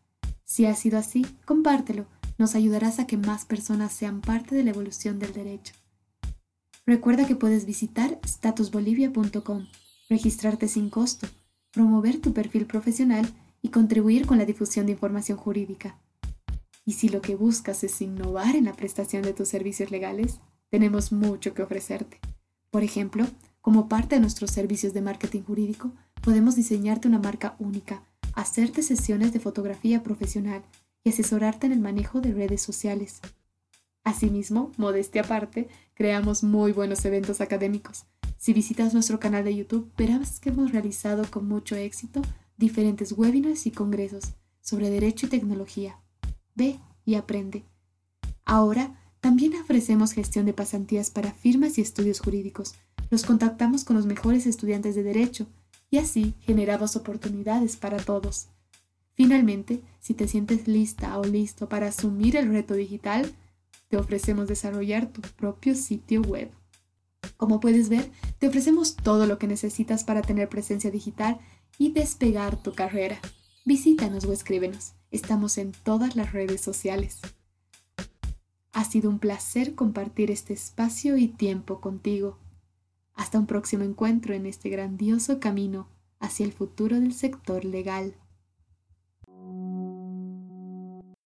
Si ha sido así, compártelo. Nos ayudarás a que más personas sean parte de la evolución del derecho. Recuerda que puedes visitar statusbolivia.com, registrarte sin costo, promover tu perfil profesional y contribuir con la difusión de información jurídica. Y si lo que buscas es innovar en la prestación de tus servicios legales, tenemos mucho que ofrecerte. Por ejemplo, como parte de nuestros servicios de marketing jurídico, podemos diseñarte una marca única, hacerte sesiones de fotografía profesional y asesorarte en el manejo de redes sociales. Asimismo, modestia aparte, creamos muy buenos eventos académicos. Si visitas nuestro canal de YouTube, verás que hemos realizado con mucho éxito diferentes webinars y congresos sobre derecho y tecnología. Ve y aprende. Ahora, también ofrecemos gestión de pasantías para firmas y estudios jurídicos. Nos contactamos con los mejores estudiantes de derecho y así generamos oportunidades para todos. Finalmente, si te sientes lista o listo para asumir el reto digital, te ofrecemos desarrollar tu propio sitio web. Como puedes ver, te ofrecemos todo lo que necesitas para tener presencia digital y despegar tu carrera. Visítanos o escríbenos. Estamos en todas las redes sociales. Ha sido un placer compartir este espacio y tiempo contigo. Hasta un próximo encuentro en este grandioso camino hacia el futuro del sector legal.